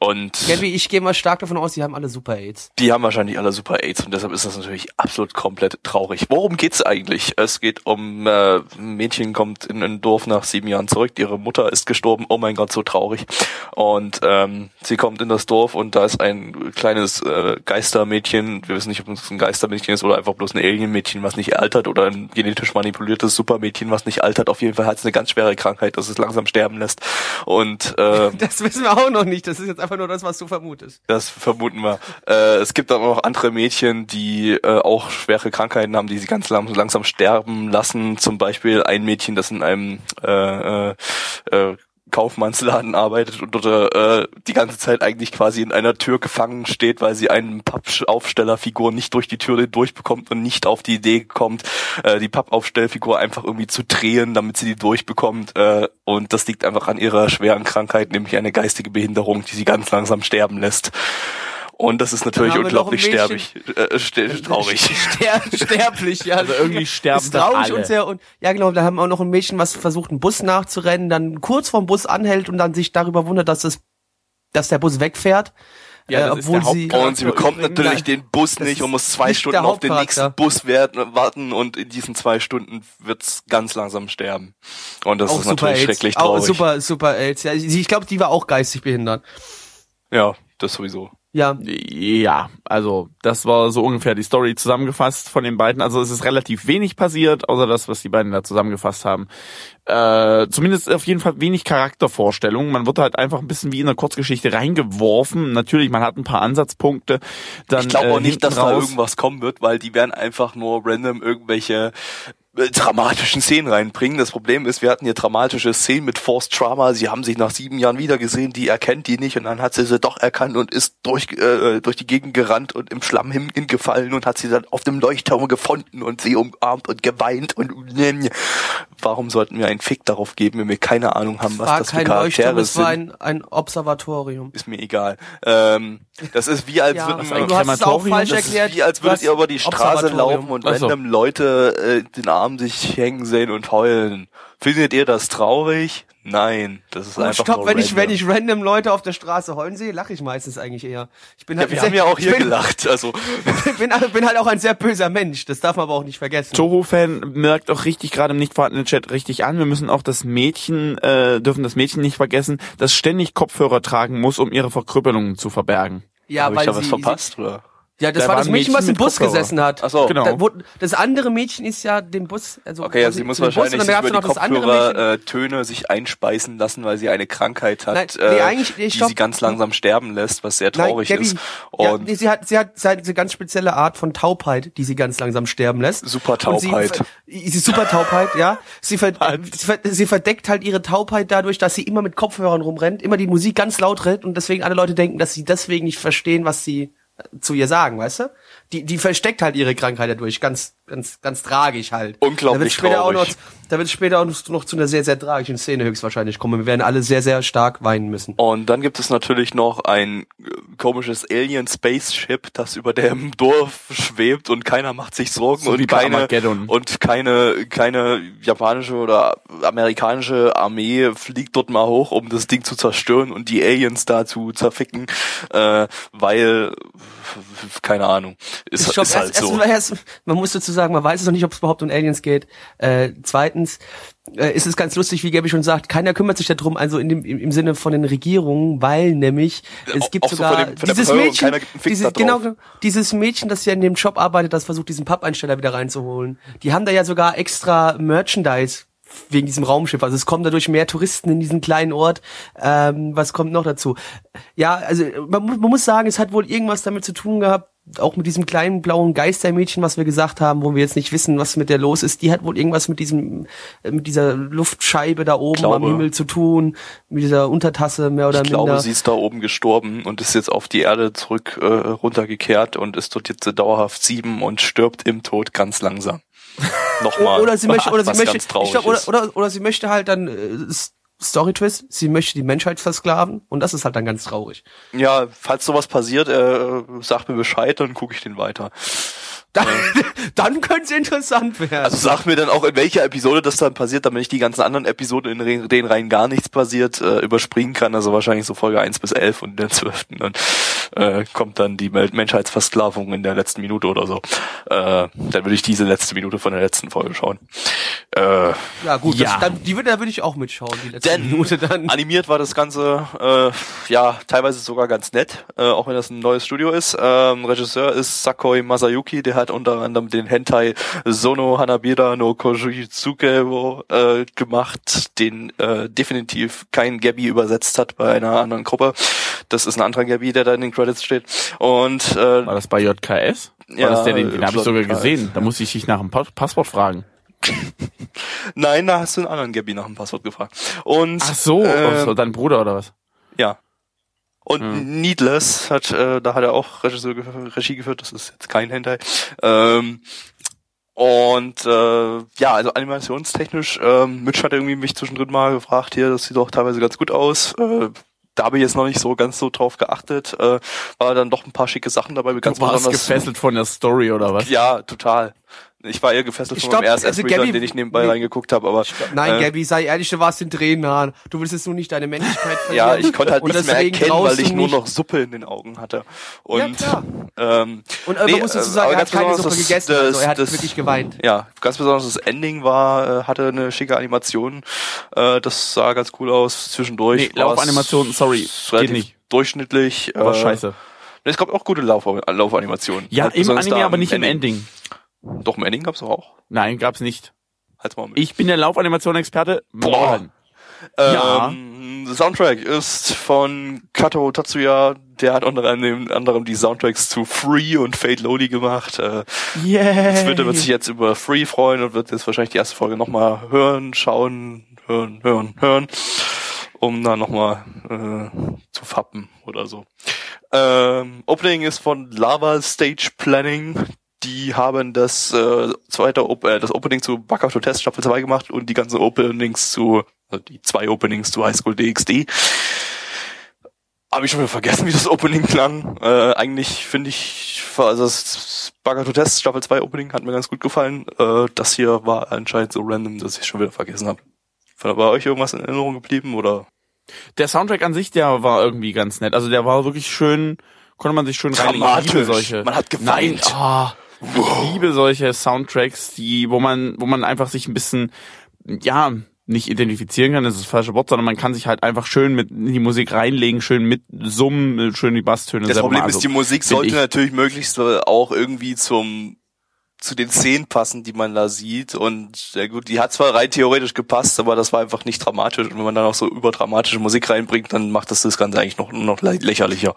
und Kelly, ich gehe mal stark davon aus, die haben alle Super AIDS. die haben wahrscheinlich alle Super AIDS und deshalb ist das natürlich absolut komplett traurig. Worum geht's eigentlich? Es geht um äh, ein Mädchen kommt in ein Dorf nach sieben Jahren zurück, ihre Mutter ist gestorben, oh mein Gott, so traurig. Und ähm, sie kommt in das Dorf und da ist ein kleines äh, Geistermädchen, wir wissen nicht, ob es ein Geistermädchen ist oder einfach bloß ein Alienmädchen, was nicht altert oder ein genetisch manipuliertes Supermädchen, was nicht altert. Auf jeden Fall hat es eine ganz schwere Krankheit, dass es langsam sterben lässt. Und äh, Das wissen wir auch noch nicht. Das ist jetzt einfach nur das, was du vermutest. das vermuten wir. Äh, es gibt aber noch andere Mädchen, die äh, auch schwere Krankheiten haben, die sie ganz lang, langsam sterben lassen. Zum Beispiel ein Mädchen, das in einem äh, äh, äh, Kaufmannsladen arbeitet und dort äh, die ganze Zeit eigentlich quasi in einer Tür gefangen steht, weil sie einen Pappaufstellerfigur nicht durch die Tür durchbekommt und nicht auf die Idee kommt, äh, die Pappaufstellfigur einfach irgendwie zu drehen, damit sie die durchbekommt. Äh, und das liegt einfach an ihrer schweren Krankheit, nämlich eine geistige Behinderung, die sie ganz langsam sterben lässt. Und das ist natürlich unglaublich sterbig, äh, ste- traurig. Ster sterblich, ja. Also irgendwie sterben ist traurig alle. und sehr und ja genau, da haben wir auch noch ein Mädchen, was versucht einen Bus nachzurennen, dann kurz vorm Bus anhält und dann sich darüber wundert, dass es dass der Bus wegfährt. Ja, äh, das ist obwohl der sie Und sie bekommt natürlich den Bus Das nicht und muss zwei Stunden auf den nächsten Bus werden, warten und in diesen zwei Stunden wird's ganz langsam sterben. Und das ist natürlich schrecklich Auch traurig. super, super AIDS. Ja, ich ich glaube, die war auch geistig behindert. Ja, das sowieso. Ja. Ja, also das war so ungefähr die Story zusammengefasst von den beiden. Also es ist relativ wenig passiert, außer das, was die beiden da zusammengefasst haben. Äh, zumindest auf jeden Fall wenig Charaktervorstellungen. Man wird halt einfach ein bisschen wie in einer Kurzgeschichte reingeworfen. Natürlich, man hat ein paar Ansatzpunkte. Dann, Ich glaube äh, auch nicht, dass hinten da raus- irgendwas kommen wird, weil die werden einfach nur random irgendwelche äh, dramatischen Szenen reinbringen. Das Problem ist, wir hatten hier dramatische Szenen mit Forced Trauma. Sie haben sich nach sieben Jahren wiedergesehen, die erkennt die nicht und dann hat sie sie doch erkannt und ist durch, äh, durch die Gegend gerannt und im Schlamm hin- hingefallen und hat sie dann auf dem Leuchtturm gefunden und sie umarmt und geweint und warum sollten wir einen Fick darauf geben, wenn wir keine Ahnung haben, was war das für kein Leuchtturm, Charaktere es war sind? ein, ein Observatorium. Ist mir egal. Ähm, das ist wie als Ja, würden du hast es auch falsch erklärt. wie als würdet ihr über die Straße laufen und Ach so. random Leute äh, den Arm sich hängen sehen und heulen. Findet ihr das traurig? Nein, das ist Gut, einfach stopp, nur wenn ich, random. wenn ich random Leute auf der Straße heulen sehe, lache ich meistens eigentlich eher. Ich bin ja, halt wir sehr- haben ja auch hier ich bin, gelacht, also bin, bin halt auch ein sehr böser Mensch. Das darf man aber auch nicht vergessen. Toho-Fan merkt auch richtig gerade im nicht vorhandenen Chat richtig an. Wir müssen auch das Mädchen, äh, dürfen das Mädchen nicht vergessen, das ständig Kopfhörer tragen muss, um ihre Verkrüppelungen zu verbergen. Ja, habe weil ich da was sie, verpasst oder? Ja, das Da war das Mädchen, was im Bus Kopfhörer. gesessen hat. Ach so. Genau. Da, wo, das andere Mädchen ist ja dem Bus, also Okay, ja, also sie muss Bus wahrscheinlich dann über die. Kopfhörer äh, Töne sich einspeisen lassen, weil sie eine Krankheit hat, Nein, nee, äh, eigentlich- nee, die stopp. sie ganz langsam sterben lässt, was sehr Nein, traurig Gabby, ist. ja, Und nee, sie hat, sie hat, sie hat eine ganz spezielle Art von Taubheit, die sie ganz langsam sterben lässt. Super sie, Taubheit. sie ist super Taubheit, ja. Sie, ver, sie, ver, sie verdeckt halt ihre Taubheit dadurch, dass sie immer mit Kopfhörern rumrennt, immer die Musik ganz laut rennt und deswegen alle Leute denken, dass sie deswegen nicht verstehen, was sie zu ihr sagen, weißt du? Die, die versteckt halt ihre Krankheit dadurch, ganz, ganz, ganz tragisch halt. Unglaublich da wird später auch noch, traurig. Da wird später auch noch zu einer sehr, sehr tragischen Szene höchstwahrscheinlich kommen. Wir werden alle sehr, sehr stark weinen müssen. Und dann gibt es natürlich noch ein äh, komisches Alien Spaceship, das über dem Dorf schwebt und keiner macht sich Sorgen So und keine und keine keine japanische oder amerikanische Armee fliegt dort mal hoch, um das Ding zu zerstören und die Aliens da zu zerficken, äh, weil keine Ahnung, ist, Ich glaub, ist halt erst, so. erst, erst, man muss dazu sagen, man weiß es noch nicht, ob es überhaupt um Aliens geht. Äh, zweitens äh, ist es ganz lustig, wie Gabby schon sagt, keiner kümmert sich darum, also in dem, im, im Sinne von den Regierungen, weil nämlich es Auch- gibt auch so sogar von dem- von der dieses Mädchen, dieses, genau, dieses Mädchen, das ja in dem Job arbeitet, das versucht, diesen Pappeinsteller wieder reinzuholen. Die haben da ja sogar extra Merchandise wegen diesem Raumschiff. Also es kommen dadurch mehr Touristen in diesen kleinen Ort. Ähm, was kommt noch dazu? Ja, also man, man muss sagen, es hat wohl irgendwas damit zu tun gehabt, auch mit diesem kleinen blauen Geistermädchen, was wir gesagt haben, wo wir jetzt nicht wissen, was mit der los ist. Die hat wohl irgendwas mit diesem, äh, mit dieser Luftscheibe da oben glaube- am Himmel zu tun, mit dieser Untertasse mehr oder Ich minder. glaube, sie ist da oben gestorben und ist jetzt auf die Erde zurück äh, runtergekehrt und ist dort jetzt dauerhaft sieben und stirbt im Tod ganz langsam. Nochmal. oder sie möchte, oder sie möchte, ich glaub, oder, oder, oder sie möchte halt dann äh, S- Story Twist, sie möchte die Menschheit versklaven und das ist halt dann ganz traurig. Ja, falls sowas passiert, äh, sag mir Bescheid, dann gucke ich den weiter. Dann, dann könnte es interessant werden. Also sag mir dann auch, in welcher Episode das dann passiert, damit ich die ganzen anderen Episoden, in denen rein gar nichts passiert, äh, überspringen kann. Also wahrscheinlich so Folge 1 bis 11 und in der 12. dann äh, kommt dann die Menschheitsversklavung in der letzten Minute oder so. Äh, dann würde ich diese letzte Minute von der letzten Folge schauen. Äh, ja gut, Ja. Das, dann, die würde, da würde ich auch mitschauen, die letzte Denn Minute dann. animiert war das Ganze äh, ja teilweise sogar ganz nett, äh, auch wenn das ein neues Studio ist. Ähm, Regisseur ist Sakoi Masayuki, der hat unter anderem den Hentai Sono Hanabira no Kojitsuke äh, gemacht, den äh, definitiv kein Gabby übersetzt hat bei einer anderen Gruppe. Das ist ein anderer Gabby, der da in den Credits steht. Und äh, War das bei JKS? War Ja, das der, den, den habe ich sogar gesehen. Da musste ich dich nach dem Pa- Passwort fragen. nein, da hast du einen anderen Gabby nach dem Passwort gefragt. Und Ach so, äh, so dein Bruder oder was? Ja. Und Hm. Needless hat, äh, da hat er auch Regisseur, Regie geführt, das ist jetzt kein Hentai. Ähm, und äh, ja, also animationstechnisch, ähm, Mitch hat irgendwie mich zwischendrin mal gefragt, hier, das sieht doch teilweise ganz gut aus. Äh, da habe ich jetzt noch nicht so ganz so drauf geachtet. Äh, war dann doch ein paar schicke Sachen dabei, ganz du warst besonders. gefesselt von der Story oder was? Ja, total. Ich war eher gefesselt Ich von glaub, meinem ersten also Reader, Gabby- in den ich nebenbei nee. reingeguckt habe, aber Nein, äh, Gabby, sei ehrlich, du warst in Tränen. Du willst jetzt nur nicht deine Männlichkeit verlieren. Ja, ich konnte halt nichts mehr erkennen, weil ich nur noch Suppe in den Augen hatte. Und, Ja, klar. ähm, Und äh, nee, man muss dazu äh, sagen, aber er hat keine Suppe gegessen, das- also er hat das- wirklich geweint. Ja, ganz besonders das Ending war, äh, hatte eine schicke Animation. Äh, das sah ganz cool aus. Zwischendurch. Nee, war's Laufanimationen, sorry, geht nicht. durchschnittlich. War äh, scheiße. Es gab auch gute Lauf Laufanimationen. Ja, Halt im Anime, da aber nicht im Ending. Doch, im Ending gab's doch auch. Nein, gab's nicht. Halt's mal mit. Ich bin der Laufanimation-Experte. Boah. Morgen. Ja. Ähm, der Soundtrack ist von Kato Tatsuya. Der hat unter anderem, die Soundtracks zu Free und Fate Lodi gemacht. Äh, Yeah. Twitter wird sich jetzt über Free freuen und wird jetzt wahrscheinlich die erste Folge nochmal hören, schauen, hören, hören, hören, um da nochmal äh, zu fappen oder so. Ähm, Opening ist von Lava Stage Planning. Die haben das äh, zweite Op äh, das Opening zu Baccato Test Staffel 2 gemacht und die ganzen Openings zu also die zwei Openings zu High School DxD. Habe ich schon wieder vergessen, wie das Opening klang. Äh, eigentlich finde ich, also das Bagato Test Staffel 2 Opening hat mir ganz gut gefallen. Äh, das hier war anscheinend so random, dass ich schon wieder vergessen habe. War euch irgendwas in Erinnerung geblieben oder? Der Soundtrack an sich, der war irgendwie ganz nett. Also der war wirklich schön, konnte man sich schön reinlegen. Dramatisch. solche. Man hat geweint. Nein, ah, ich liebe solche Soundtracks, die, wo man, wo man einfach sich ein bisschen, ja, nicht identifizieren kann, das ist das falsche Wort, sondern man kann sich halt einfach schön mit in die Musik reinlegen, schön mit summen, schön die Basstöne. Das Problem ist, die Musik find sollte ich. natürlich möglichst auch irgendwie zum zu den Szenen passen, die man da sieht. Und ja gut, die hat zwar rein theoretisch gepasst, aber das war einfach nicht dramatisch. Und wenn man dann auch so überdramatische Musik reinbringt, dann macht das das Ganze eigentlich noch, noch lä- lächerlicher.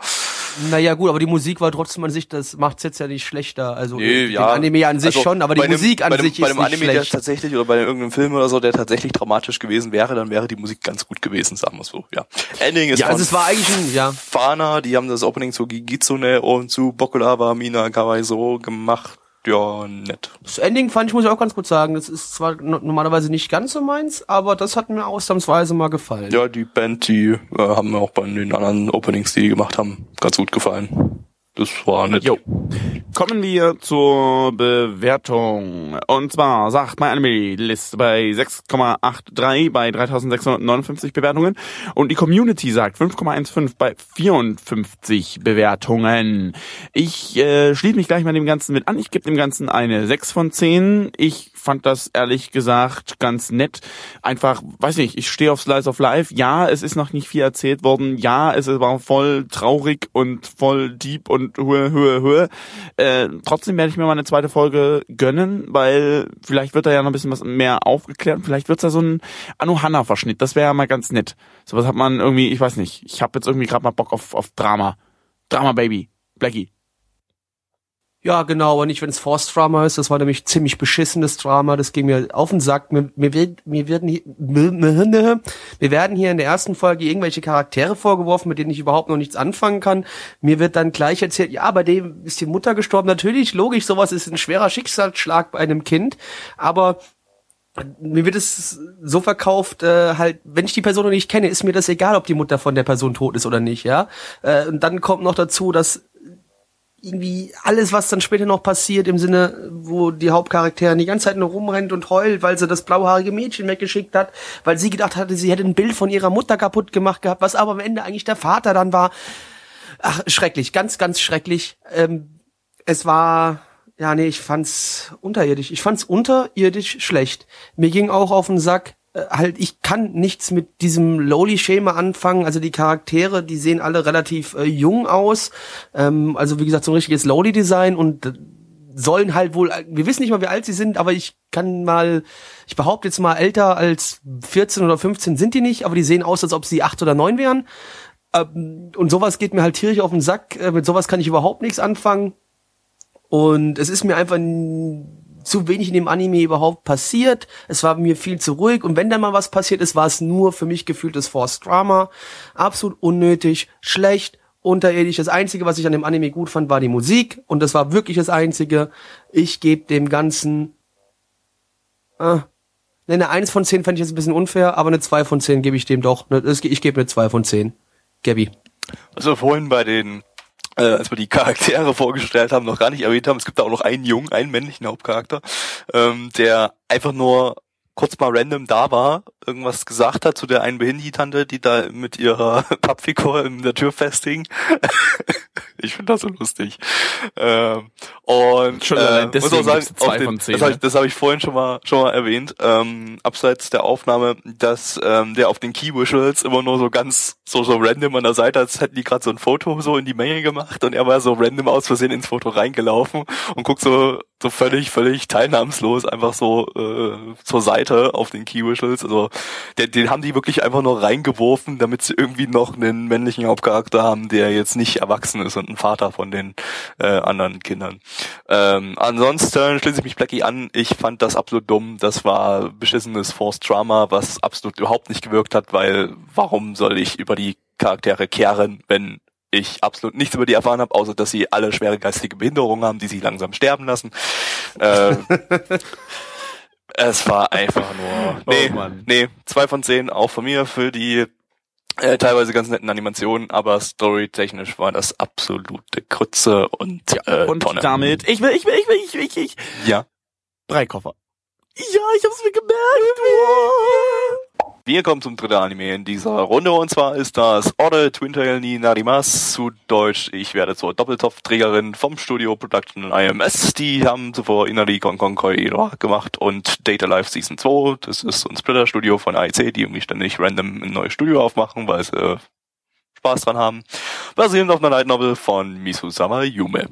Naja, gut, aber die Musik war trotzdem an sich, das macht's jetzt ja nicht schlechter. Also Nee, ja. Anime an sich Also schon, aber die bei einem- Musik an bei einem, sich bei ist einem nicht Anime, der schlecht. tatsächlich oder bei irgendeinem Film oder so, der tatsächlich dramatisch gewesen wäre, dann wäre die Musik ganz gut gewesen, sagen wir so. Ja. Ending ist Ja, also es war eigentlich ein, ja. Fana, die haben das Opening zu Gigitsune und zu Bokulava Mina Kawaiso gemacht. Ja, nett. Das Ending fand ich, muss ich auch ganz gut sagen. Das ist zwar no- normalerweise nicht ganz so meins, aber das hat mir ausnahmsweise mal gefallen. Ja, die Band, die äh, haben mir auch bei den anderen Openings, die die gemacht haben, ganz gut gefallen. Das war nett. Jo. Kommen wir zur Bewertung. Und zwar sagt mein Anime List bei 6,83 bei 3659 Bewertungen und die Community sagt 5,15 bei 54 Bewertungen. Ich äh, schließe mich gleich mal dem Ganzen mit an. Ich gebe dem Ganzen eine 6 von 10. Ich fand das ehrlich gesagt ganz nett. Einfach, weiß nicht, ich stehe auf Slice of Life. Ja, es ist noch nicht viel erzählt worden. Ja, es war voll traurig und voll deep und Höhe, Höhe, Höhe. Äh, trotzdem werde ich mir mal eine zweite Folge gönnen, weil vielleicht wird da ja noch ein bisschen was mehr aufgeklärt. Vielleicht wird's da so ein Anohana-Verschnitt. Das wäre ja mal ganz nett. Sowas hat man irgendwie, ich weiß nicht. Ich habe jetzt irgendwie gerade mal Bock auf, auf Drama. Drama Baby. Blackie. Ja, genau, aber nicht, wenn es Forced Drama ist. Das war nämlich ziemlich beschissenes Drama. Das ging mir auf den Sack. Mir, mir, wird, mir, werden hier, mir werden hier in der ersten Folge irgendwelche Charaktere vorgeworfen, mit denen ich überhaupt noch nichts anfangen kann. Mir wird dann gleich erzählt, ja, bei dem ist die Mutter gestorben. Natürlich, logisch, sowas ist ein schwerer Schicksalsschlag bei einem Kind. Aber mir wird es so verkauft, äh, halt, wenn ich die Person noch nicht kenne, ist mir das egal, ob die Mutter von der Person tot ist oder nicht, ja. Äh, und dann kommt noch dazu, dass irgendwie alles, was dann später noch passiert, im Sinne, wo die Hauptcharakterin die ganze Zeit nur rumrennt und heult, weil sie das blauhaarige Mädchen weggeschickt hat, weil sie gedacht hatte, sie hätte ein Bild von ihrer Mutter kaputt gemacht gehabt, was aber am Ende eigentlich der Vater dann war. Ach, schrecklich, ganz, ganz schrecklich. Ähm, es war, ja, nee, ich fand's unterirdisch. Ich fand's unterirdisch schlecht. Mir ging auch auf den Sack, halt, ich kann nichts mit diesem Lowly-Schema anfangen. Also die Charaktere, die sehen alle relativ äh, jung aus. Ähm, also wie gesagt, so ein richtiges Lowly-Design und äh, sollen halt wohl, wir wissen nicht mal, wie alt sie sind, aber ich kann mal, ich behaupte jetzt mal, älter als 14 oder 15 sind die nicht, aber die sehen aus, als ob sie acht oder neun wären. Ähm, und sowas geht mir halt tierisch auf den Sack. Äh, mit sowas kann ich überhaupt nichts anfangen. Und es ist mir einfach zu wenig in dem Anime überhaupt passiert. Es war mir viel zu ruhig. Und wenn da mal was passiert ist, war es nur für mich gefühltes Forced Drama. Absolut unnötig, schlecht, unterirdisch. Das Einzige, was ich an dem Anime gut fand, war die Musik. Und das war wirklich das Einzige. Ich gebe dem Ganzen... Ah, ne, eine 1 von 10 fände ich jetzt ein bisschen unfair, aber eine 2 von 10 gebe ich dem doch. Ne, Ich gebe eine 2 von 10. Gabby. Also vorhin bei den, äh, als wir die Charaktere vorgestellt haben, noch gar nicht erwähnt haben, es gibt da auch noch einen Jungen, einen männlichen Hauptcharakter, ähm, der einfach nur kurz mal random da war, irgendwas gesagt hat zu der einen Behindi-Tante, die da mit ihrer Pappfigur in der Tür festhing. Ich finde das so lustig. Ähm, und Schon äh, allein muss deswegen auch sagen, zwei den, von zehn, das habe ich, ne? das hab ich vorhin schon mal schon mal erwähnt, ähm, abseits der Aufnahme, dass ähm, der auf den Key Visuals immer nur so ganz so so random an der Seite, als hätten die gerade so ein Foto so in die Menge gemacht und er war so random aus Versehen ins Foto reingelaufen und guckt so so völlig völlig teilnahmslos einfach so äh, zur Seite auf den Key Visuals. Also den, den haben die wirklich einfach nur reingeworfen, damit sie irgendwie noch einen männlichen Hauptcharakter haben, der jetzt nicht erwachsen ist und ein Vater von den äh, anderen Kindern. Ähm, ansonsten schließe ich mich Blackie an. Ich fand das absolut dumm. Das war beschissenes Forced Drama, was absolut überhaupt nicht gewirkt hat, weil warum soll ich über die Charaktere kehren, wenn ich absolut nichts über die erfahren habe, außer dass sie alle schwere geistige Behinderungen haben, die sich langsam sterben lassen. Äh, es war einfach nur. Nee, Oh nee, zwei von zehn auch von mir für die äh, teilweise ganz netten Animationen, aber storytechnisch war das absolute Krütze und, äh, Und Tonne. damit, ich will, ich will, ich will, ich will, ich, ich. Ja. Drei Koffer. Ja, ich hab's mir gemerkt. Wir kommen zum dritten Anime in dieser Runde und zwar ist das Ore Twintail ni Narimas zu Deutsch Ich werde zur Doppeltopfträgerin vom Studio Production IMS. Die haben zuvor Inari Konkon Koira gemacht und Data Life Season 2. Das ist so ein Splitter-Studio von AIC, die irgendwie ständig random ein neues Studio aufmachen, weil sie Spaß dran haben. Basierend auf einer Light Novel von Misusama Yume.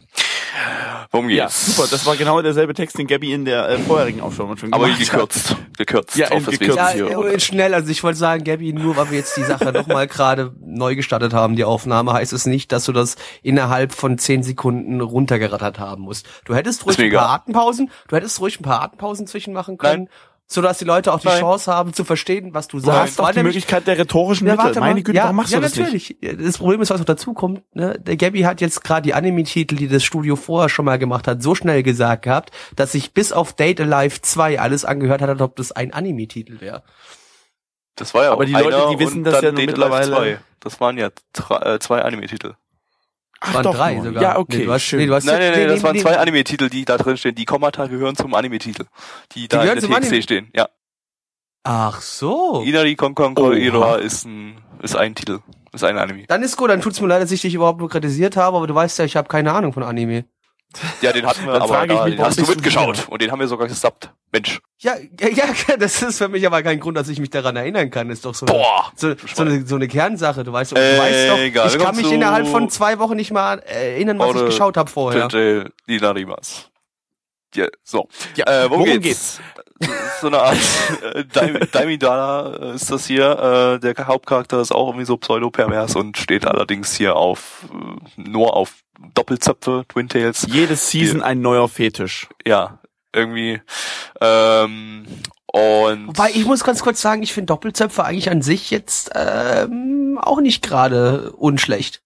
Worum Ja, geht's? super. Das war genau derselbe Text, den Gabby in der äh, vorherigen Aufstellung schon Aber gemacht hat. gekürzt. Gekürzt Ja, auf das gekürzt. Ja, Wesentliche. äh, schnell, also ich wollte sagen, Gabby, nur weil wir jetzt die Sache nochmal gerade neu gestartet haben, die Aufnahme, heißt es nicht, dass du das innerhalb von zehn Sekunden runtergerattert haben musst. Du hättest ruhig ein paar. Atempausen, du hättest ruhig ein paar Atempausen zwischen machen können, Nein. So dass die Leute auch die Nein. Chance haben zu verstehen, was du Du sagst. hast doch Weil die nämlich- Möglichkeit der rhetorischen Ja, Mittel. warte mal. Meine Güte, ja, warum machst ja, du das nicht? natürlich. Das Problem ist, was noch dazu kommt, ne? Der Gabby hat jetzt gerade die Anime-Titel, die das Studio vorher schon mal gemacht hat, so schnell gesagt gehabt, dass sich bis auf Date Alive 2 alles angehört hat, als ob das ein Anime-Titel wäre. Das war ja Aber auch die Leute, die wissen das ja nur Date Life mittlerweile- 2. Das waren ja drei, äh, zwei Anime-Titel. Ach, waren doch drei nur. sogar. Ja, okay. Nee, du hast, schön. nee, du hast Nein, nein, nein, nee, das nee, waren nee. zwei Anime-Titel, die da drin stehen. Die Kommata gehören zum Anime-Titel. Die da gehören in zum der TXT Anime- stehen. Ja. Ach so. Inari Konkon Oha. Koiroha ist ein, ist ein Titel. Ist ein Anime. Dann ist gut, dann tut's mir leid, dass ich dich überhaupt nur kritisiert habe, aber du weißt ja, ich habe keine Ahnung von Anime. Ja, den hatten wir, Dann aber egal, mich, den hast du du mitgeschaut. wieder? Und den haben wir sogar gesubbt. Mensch. Ja, ja, ja, das ist für mich aber kein Grund, dass ich mich daran erinnern kann. Das ist doch so, eine, Boah. so, so, eine, so eine Kernsache. Du weißt, doch- Äh, du weißt doch, egal, ich kann mich innerhalb von zwei Wochen nicht mal erinnern, was ich geschaut habe vorher. Tete Inarimas. Ja, so. Ja, Äh, worum, worum geht's? So eine Art äh, Daim- Daimidala ist das hier. Äh, der Hauptcharakter ist auch irgendwie so pseudo-pervers und steht allerdings hier auf äh, nur auf Doppelzöpfe, Twin Tails. Jede Season ein neuer Fetisch. Ja, irgendwie. Ähm, und Wobei, ich muss ganz kurz sagen, ich finde Doppelzöpfe eigentlich an sich jetzt ähm, auch nicht gerade unschlecht.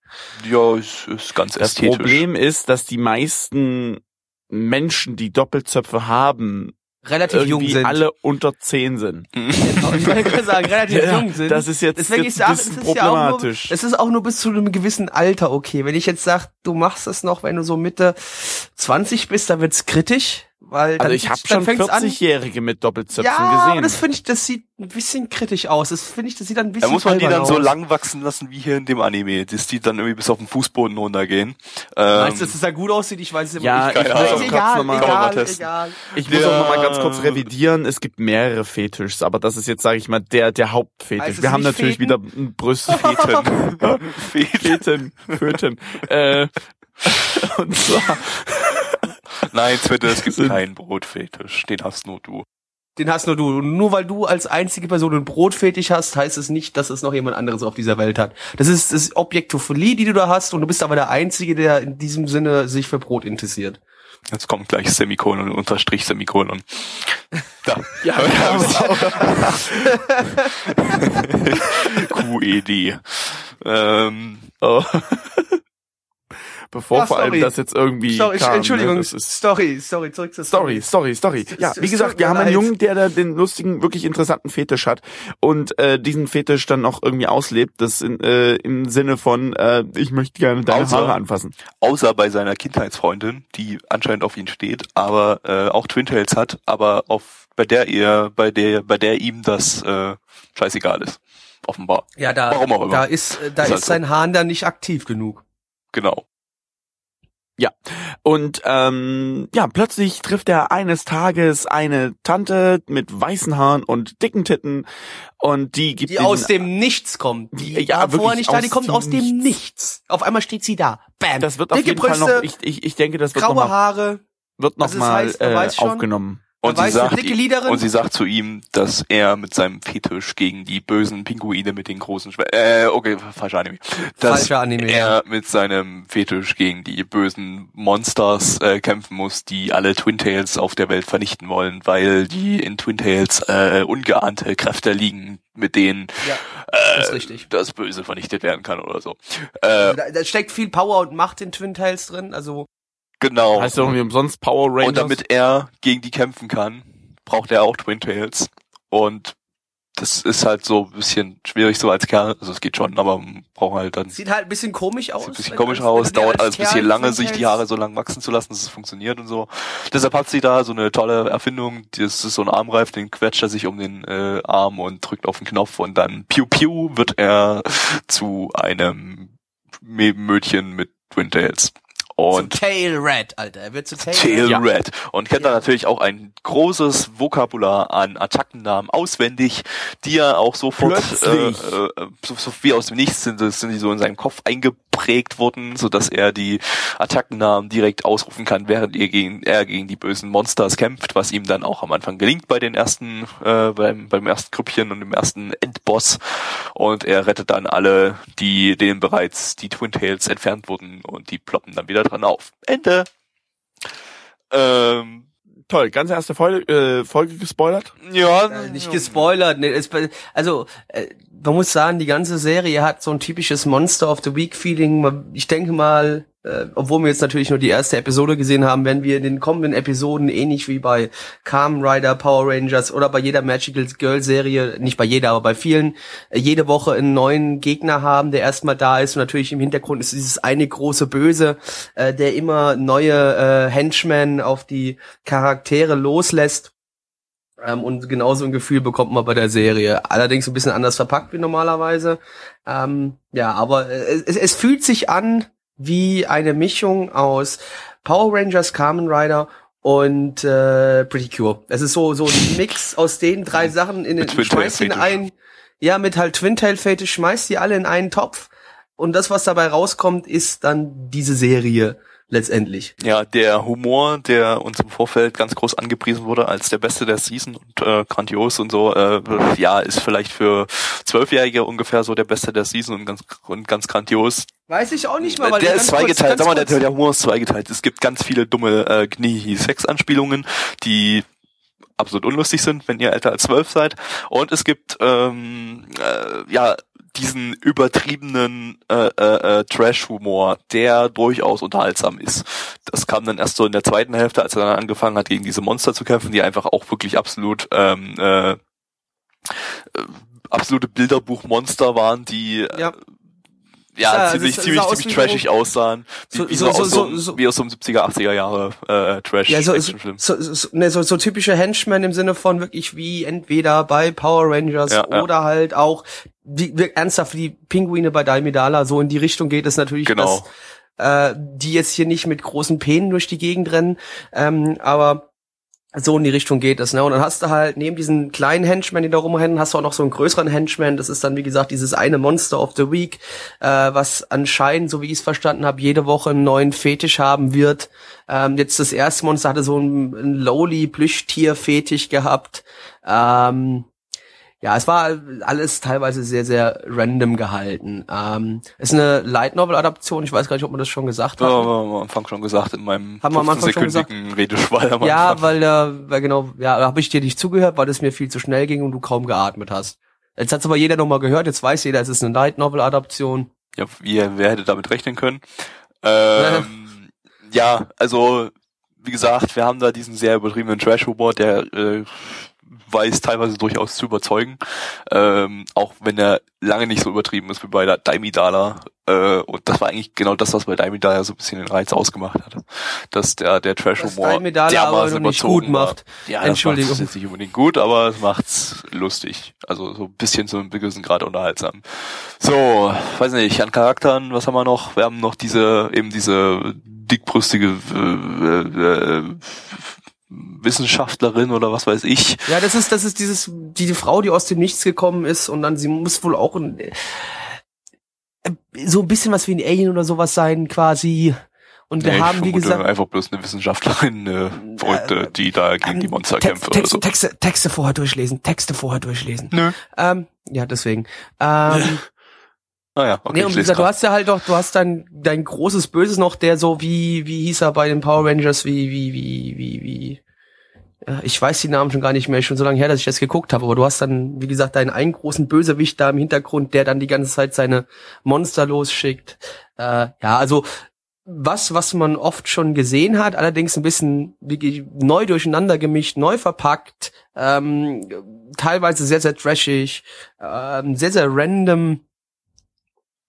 ja, ist, ist ganz Das ästhetisch. Problem ist, dass die meisten Menschen, die Doppelzöpfe haben, Relativ jung sind. alle unter 10 sind. ich wollte sagen, relativ Ja, jung sind. das ist jetzt- Deswegen jetzt ich sage, ein es ist ja auch nur, problematisch. es ist auch nur bis zu einem gewissen Alter okay. Wenn ich jetzt sage, du machst es noch, wenn du so Mitte 20 bist, dann wird's kritisch, weil dann, Also ich habe schon fängt's an. 40-Jährige mit Doppelzöpfen Ja, aber gesehen. das finde ich, das sieht ein bisschen kritisch aus. Das finde ich, das sieht dann ein bisschen Da muss man die dann so aus. lang wachsen lassen wie hier in dem Anime, dass die dann irgendwie bis auf den Fußboden runtergehen. Ähm, Meinst du, dass es da gut aussieht? Ich weiß es immer Ja, nicht. ich muss auch kurz egal, noch mal- man mal egal, ich muss Ja. auch noch mal ganz kurz revidieren. Es gibt mehrere Fetischs, aber das ist jetzt, sage ich mal, der der Hauptfetisch. Es Wir haben natürlich Feten? wieder ein Brüste. Feten. Feten. Föten. Äh, und zwar Nein, Twitter, es gibt keinen Brotfetisch. Den hast nur du. Den hast nur du. Nur weil du als einzige Person einen Brotfetisch hast, heißt es nicht, dass es noch jemand anderes auf dieser Welt hat. Das ist das Objektophilie, die du da hast, und du bist aber der Einzige, der in diesem Sinne sich für Brot interessiert. Jetzt kommt gleich Semikolon und Unterstrich Semikolon. Da. ja, QED. Ähm, oh. Bevor Ja, vor allem sorry. das jetzt irgendwie Sorry, kam, Entschuldigung, Ne? Das ist Story, sorry, zurück zur Story, Story, Story. Ja, es wie gesagt, wir haben einen. Jungen, der da den lustigen, wirklich interessanten Fetisch hat und äh, diesen Fetisch dann auch irgendwie auslebt. Das in, äh, im Sinne von, äh, ich möchte gerne deine Außer- Haare anfassen. außer bei seiner Kindheitsfreundin, die anscheinend auf ihn steht, aber äh, auch Twin Tails hat, aber auf bei der ihr, bei der, bei der ihm das äh, scheißegal ist. Offenbar. Ja, da, Warum auch immer. da ist, äh, da Ist ist, halt so. sein Hahn dann nicht aktiv genug. Genau. Und ähm, ja, plötzlich trifft er eines Tages eine Tante mit weißen Haaren und dicken Titten und die gibt Die ihm- aus dem Nichts kommt. Die Ja, war vorher nicht da, die kommt aus dem Nichts. Nichts. Auf einmal steht sie da. Bam. das wird auf Dicke jeden Fall Brüste, noch, ich, ich, ich denke, das wird graue noch mal, Haare. wird noch Also das mal heißt, äh, aufgenommen. Und sie, sagt, und sie sagt zu ihm, dass er mit seinem Fetisch gegen die bösen Pinguine mit den großen Schwe äh, okay, falscher Anime. Dass Falscher Anime, er mit seinem Fetisch gegen die bösen Monsters äh, kämpfen muss, die alle Twin Tails auf der Welt vernichten wollen, weil die in Twin Tails äh, ungeahnte Kräfte liegen, mit denen Ja, äh, das Böse vernichtet werden kann oder so. Äh, Da, da steckt viel Power und Macht in Twin Tails drin. Also genau. Heißt irgendwie umsonst Power Rangers. Und damit er gegen die kämpfen kann, braucht er auch Twin Tails. Und das ist halt so ein bisschen schwierig so als Kerl. Also es geht schon, aber man braucht halt dann. Sieht halt ein bisschen komisch aus. Sieht ein bisschen komisch aus, dauert als alles ein bisschen lange, sich die Haare so lang wachsen zu lassen, dass es funktioniert und so. Deshalb hat sie da so eine tolle Erfindung, das ist so ein Armreif, den quetscht er sich um den äh, Arm und drückt auf den Knopf und dann piu piu wird er zu einem Mä- Mädchen mit Twin Tails. Und Zu Tail Red, Alter. Er wird zu Tail, Tail Red. Red. Und kennt Ja. natürlich auch ein großes Vokabular an Attackennamen auswendig, die er auch sofort äh, äh, so, so wie aus dem Nichts sind, sind die so in seinem Kopf eingeprägt worden, so dass er die Attackennamen direkt ausrufen kann, während er gegen, er gegen die bösen Monsters kämpft, was ihm dann auch am Anfang gelingt bei den ersten, äh, beim, beim ersten Grüppchen und dem ersten Endboss. Und er rettet dann alle, die denen bereits die Twin Tails entfernt wurden und die ploppen dann wieder dran auf. Ende. Ähm, Toll, ganz erste Folge, äh, Folge gespoilert. ja, Äh, nicht gespoilert. Nee, es, also äh, man muss sagen, die ganze Serie hat so ein typisches Monster of the Week Feeling. Ich denke mal, äh, obwohl wir jetzt natürlich nur die erste Episode gesehen haben, werden wir in den kommenden Episoden ähnlich wie bei Kamen Rider, Power Rangers oder bei jeder Magical Girl Serie, nicht bei jeder, aber bei vielen, äh, jede Woche einen neuen Gegner haben, der erstmal da ist und natürlich im Hintergrund ist dieses eine große Böse, äh, der immer neue äh, Henchmen auf die Charaktere loslässt. Ähm, und genauso ein Gefühl bekommt man bei der Serie. Allerdings ein bisschen anders verpackt wie normalerweise. Ähm, ja, aber äh, es, es fühlt sich an wie eine Mischung aus Power Rangers, Kamen Rider und äh, Pretty Cure. Es ist so so ein Mix aus den drei Sachen in den schmeißt ein. Ja, mit halt Twin Tail Fetisch schmeißt die alle in einen Topf und das was dabei rauskommt ist dann diese Serie letztendlich. Ja, der Humor, der uns im Vorfeld ganz groß angepriesen wurde als der beste der Season und äh, grandios und so, äh, ja, ist vielleicht für Zwölfjährige ungefähr so der beste der Season und ganz und ganz grandios. Weiß ich auch nicht mal, weil der ist zweigeteilt, sag mal, der, der Humor ist zweigeteilt. Es gibt ganz viele dumme äh, Knie-Sex-Anspielungen, die absolut unlustig sind, wenn ihr älter als zwölf seid. Und es gibt ähm, äh, ja diesen übertriebenen äh, äh, äh, Trash-Humor, der durchaus unterhaltsam ist. Das kam dann erst so in der zweiten Hälfte, als er dann angefangen hat, gegen diese Monster zu kämpfen, die einfach auch wirklich absolut ähm, äh, äh, absolute Bilderbuchmonster waren, die äh, Ja. ja, ziemlich, ziemlich, ziemlich trashig aussahen. Wie, so- wie so- so, so- aus so, wie aus so einem 70er, 80er Jahre äh, Trash Ja, so, so, so, so, ne, so, so typische Henchmen im Sinne von wirklich wie entweder bei Power Rangers Ja, ja. oder halt auch wie, wie ernsthaft wie die Pinguine bei Daimedala. So in die Richtung geht es natürlich, Genau. dass äh, die jetzt hier nicht mit großen Penen durch die Gegend rennen, ähm, aber so in die Richtung geht es, ne? Und dann hast du halt neben diesen kleinen Henchmen, die da rumrennen, hast du auch noch so einen größeren Henchman. Das ist dann, wie gesagt, dieses eine Monster of the Week, äh, was anscheinend, so wie ich es verstanden habe, jede Woche einen neuen Fetisch haben wird. Ähm, jetzt das erste Monster hatte so ein, ein lowly Plüschtier-Fetisch gehabt. Ähm, ja, es war alles teilweise sehr, sehr random gehalten. Ähm, ist eine Light Novel Adaption. Ich weiß gar nicht, ob man das schon gesagt Ja, hat. haben wir am Anfang schon gesagt in meinem Haben wir am Anfang schon 15-sekündigen Redeschwall am Ja, Anfang. weil, äh, weil genau, ja, da habe ich dir nicht zugehört, weil es mir viel zu schnell ging und du kaum geatmet hast. Jetzt hat's aber jeder nochmal gehört, jetzt weiß jeder, es ist eine Light Novel Adaption. Ja, wie, wer hätte damit rechnen können? Ähm, ja, also wie gesagt, wir haben da diesen sehr übertriebenen Trash-Humor, der äh, weiß teilweise durchaus zu überzeugen, ähm, auch wenn er lange nicht so übertrieben ist wie bei der Daimidala. Äh, und das war eigentlich genau das, was bei Daimidala so ein bisschen den Reiz ausgemacht hat, dass der der Trash-Humor dermaßen überzogen gut war. macht. Ja, Entschuldigung. das jetzt nicht unbedingt gut, aber es macht's lustig. Also so ein bisschen zu einem gewissen Grad unterhaltsam. So, weiß nicht, an Charakteren, was haben wir noch? Wir haben noch diese, eben diese dickbrüstige äh, äh, Wissenschaftlerin oder was weiß ich. Ja, das ist, das ist dieses, die, die Frau, die aus dem Nichts gekommen ist und dann, sie muss wohl auch ein, äh, so ein bisschen was wie ein Alien oder sowas sein, quasi. Und wir Nee, haben, wie gesagt, einfach bloß eine Wissenschaftlerin, eine Verrückte, die da gegen die Monster Te- kämpft oder Texte, so. Texte, Texte vorher durchlesen, Texte vorher durchlesen. Nö. Ähm, ja, deswegen. Ähm, Naja, okay, nee, und wie gesagt, du hast ja halt doch, du hast dein, dein großes Böses noch, der so wie, wie hieß er bei den Power Rangers, wie, wie, wie, wie, wie, ja, ich weiß die Namen schon gar nicht mehr, schon so lange her, dass ich das geguckt habe, aber du hast dann, wie gesagt, deinen einen großen Bösewicht da im Hintergrund, der dann die ganze Zeit seine Monster losschickt. Äh, ja, also was, was man oft schon gesehen hat, allerdings ein bisschen wirklich neu durcheinander gemischt, neu verpackt, ähm, teilweise sehr, sehr trashig, ähm, sehr, sehr random,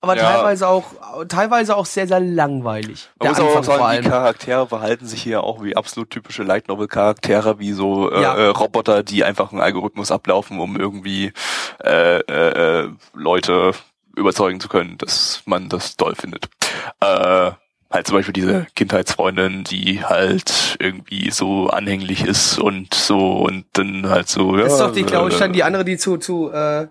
aber Ja. teilweise auch, teilweise auch sehr, sehr langweilig. Man muss auch Anfang vor sagen, die allem. Charaktere verhalten sich hier auch wie absolut typische Light Novel Charaktere, wie so äh, Ja. äh, Roboter, die einfach einen Algorithmus ablaufen, um irgendwie äh, äh, äh, Leute überzeugen zu können, dass man das toll findet. Äh, halt zum Beispiel diese Kindheitsfreundin, die halt irgendwie so anhänglich ist und so und dann halt so, ja. Das ist doch die, glaube ich, dann äh, die andere, die zu, zu äh,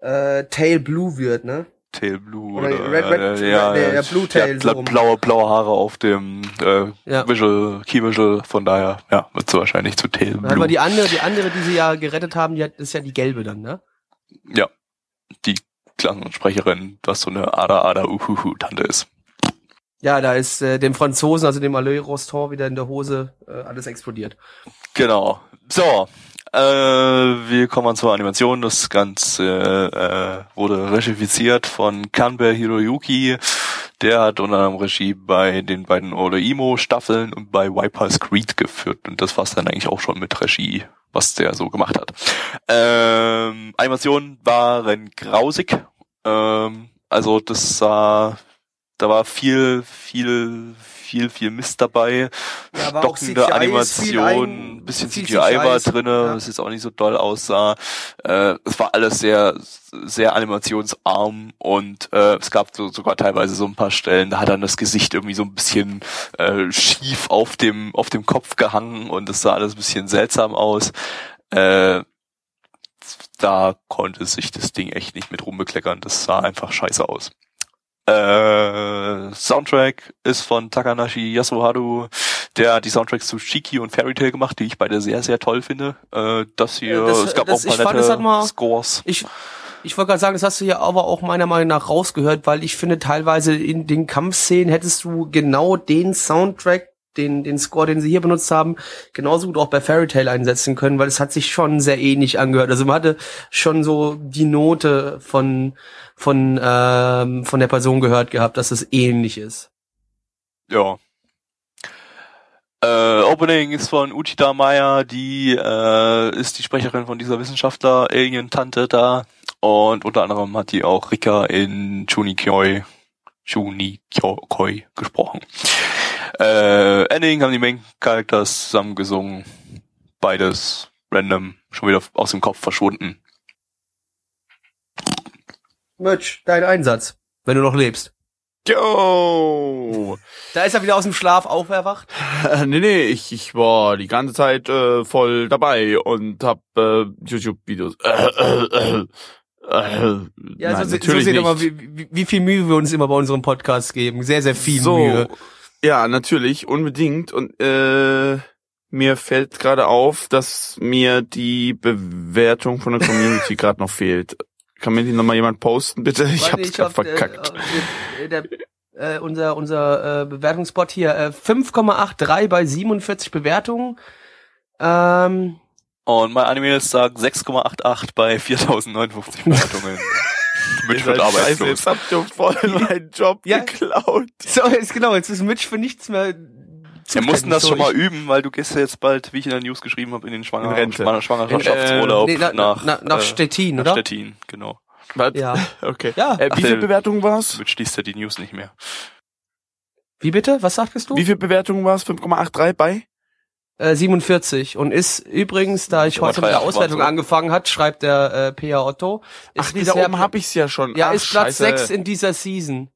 äh, Tail Blue wird, ne? Tail Blue Oder oder, Red- Red- äh, ja, der- der Blue Tail, so rum. blaue, blaue Haare auf dem äh, Ja. Visual, Key Visual, von daher, ja, wird sie wahrscheinlich zu Tail Blue. man die andere, die andere, die sie ja gerettet haben, die hat, ist ja die gelbe dann, ne? ja, die Klassensprecherin, was so eine Ada Ada Uhuhu Tante ist. Ja, da ist äh, dem Franzosen, also dem Alain Rostand, wieder in der Hose äh, alles explodiert. Genau. So, äh, wir kommen zur Animation. Das Ganze äh, wurde regifiziert von Kanbe Hiroyuki. Der hat unter anderem Regie bei den beiden Imo Staffeln und bei Vipers Creed geführt. Und das war's dann eigentlich auch schon mit Regie, was der so gemacht hat. Ähm, Animationen waren grausig. Ähm, also das sah, da war viel, viel, viel, viel Mist dabei. Ja, Stockende Animation, ein- bisschen CGI war drinne, ja. was jetzt auch nicht so doll aussah. Äh, es war alles sehr, sehr animationsarm und äh, es gab so, sogar teilweise so ein paar Stellen, da hat dann das Gesicht irgendwie so ein bisschen äh, schief auf dem, auf dem Kopf gehangen und es sah alles ein bisschen seltsam aus. Äh, da konnte sich das Ding echt nicht mit rumbekleckern. Das sah einfach scheiße aus. Äh, Soundtrack ist von Takanashi Yasuharu, der hat die Soundtracks zu Shiki und Fairy Tail gemacht, die ich beide sehr, sehr toll finde. Äh, das hier, das- es gab das- auch ein paar nette mal- Scores. Ich, ich wollte gerade sagen, das hast du ja aber auch meiner Meinung nach rausgehört, weil ich finde, teilweise in den Kampfszenen hättest du genau den Soundtrack, den, den Score, den sie hier benutzt haben, genauso gut auch bei Fairy Tail einsetzen können, weil es hat sich schon sehr ähnlich angehört. Also man hatte schon so die Note von, von, ähm, von der Person gehört gehabt, dass es ähnlich ist. Ja. Äh, Opening ist von Uchida Maya, die äh, ist die Sprecherin von dieser Wissenschaftler-Alien-Tante da. Und unter anderem hat die auch Rika in Chunikyoi, Chunikyoi gesprochen. Äh, Ending haben die Main Characters zusammen gesungen. Beides random, schon wieder aus dem Kopf verschwunden. Mitch, dein Einsatz, wenn du noch lebst. Yo! Da ist er wieder aus dem Schlaf auferwacht. Äh, nee, nee, ich, ich war die ganze Zeit äh, voll dabei und hab äh, YouTube-Videos. Äh, äh, äh, äh, Ja, nein, so, so natürlich seht ihr nicht. mal, wie, wie, wie viel Mühe wir uns immer bei unserem Podcast geben. Sehr, sehr viel so, Mühe. Ja, natürlich, unbedingt. Und äh, mir fällt gerade auf, dass mir die Bewertung von der Community gerade noch fehlt. Kann mir die nochmal jemand posten, bitte? Ich Warte, hab's gerade verkackt. Äh, der, äh, unser unser äh, Bewertungsbot hier, äh, 5,83 bei 47 Bewertungen. Ähm, Und mein Anime sagt 6,88 bei 4059 Bewertungen. Mit Ihr wird arbeitslos. jetzt habt ihr voll meinen Job Ja. geklaut. so, jetzt genau, jetzt ist Mitch für nichts mehr Wir mussten das so, schon mal üben, weil du gehst ja jetzt bald, wie ich in der News geschrieben habe, in den Schwanger In. Schwanger Schwangerschaftsurlaub Nee, na, nach, nach, nach äh, Stettin, nach oder? Stettin, genau. Was? Ja. Okay. Ja. Äh, wie viele der- Bewertungen war's? Damit schließt ja die News nicht mehr. Wie bitte? Was sagtest du? Wie viele Bewertungen war's? 5,83 bei? Äh, 47 und ist übrigens, da ich heute mit der 3,8 Auswertung angefangen hat, schreibt der äh, P.A. Otto. Ist Ach nee, da oben hab ich's ja schon. Ja, Ach, ist Platz scheiße. 6 in dieser Season.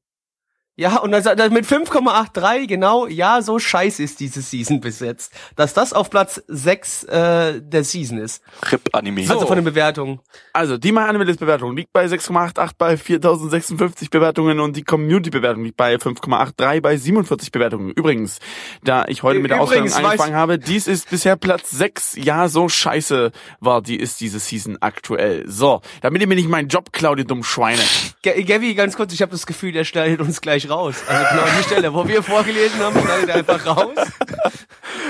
Ja, und das, das mit 5,83, genau, ja, so scheiße ist diese Season bis jetzt. Dass das auf Platz 6 äh, der Season ist. RIP-Anime. Also von den Bewertungen. Also, die My Animalist Bewertung liegt bei 6,88 bei 4056 Bewertungen und die Community Bewertung liegt bei 5,83 bei 47 Bewertungen. Übrigens, da ich heute mit der weiß- angefangen habe, dies ist bisher Platz 6. Ja, so scheiße war die ist diese Season aktuell. So, damit ihr mir nicht meinen Job klaut, ihr dummen Schweine. Ge Gavi, ganz kurz, ich habe das Gefühl, der schneidet uns gleich raus. Also genau an die Stelle, wo wir vorgelesen haben, schneidet er einfach raus.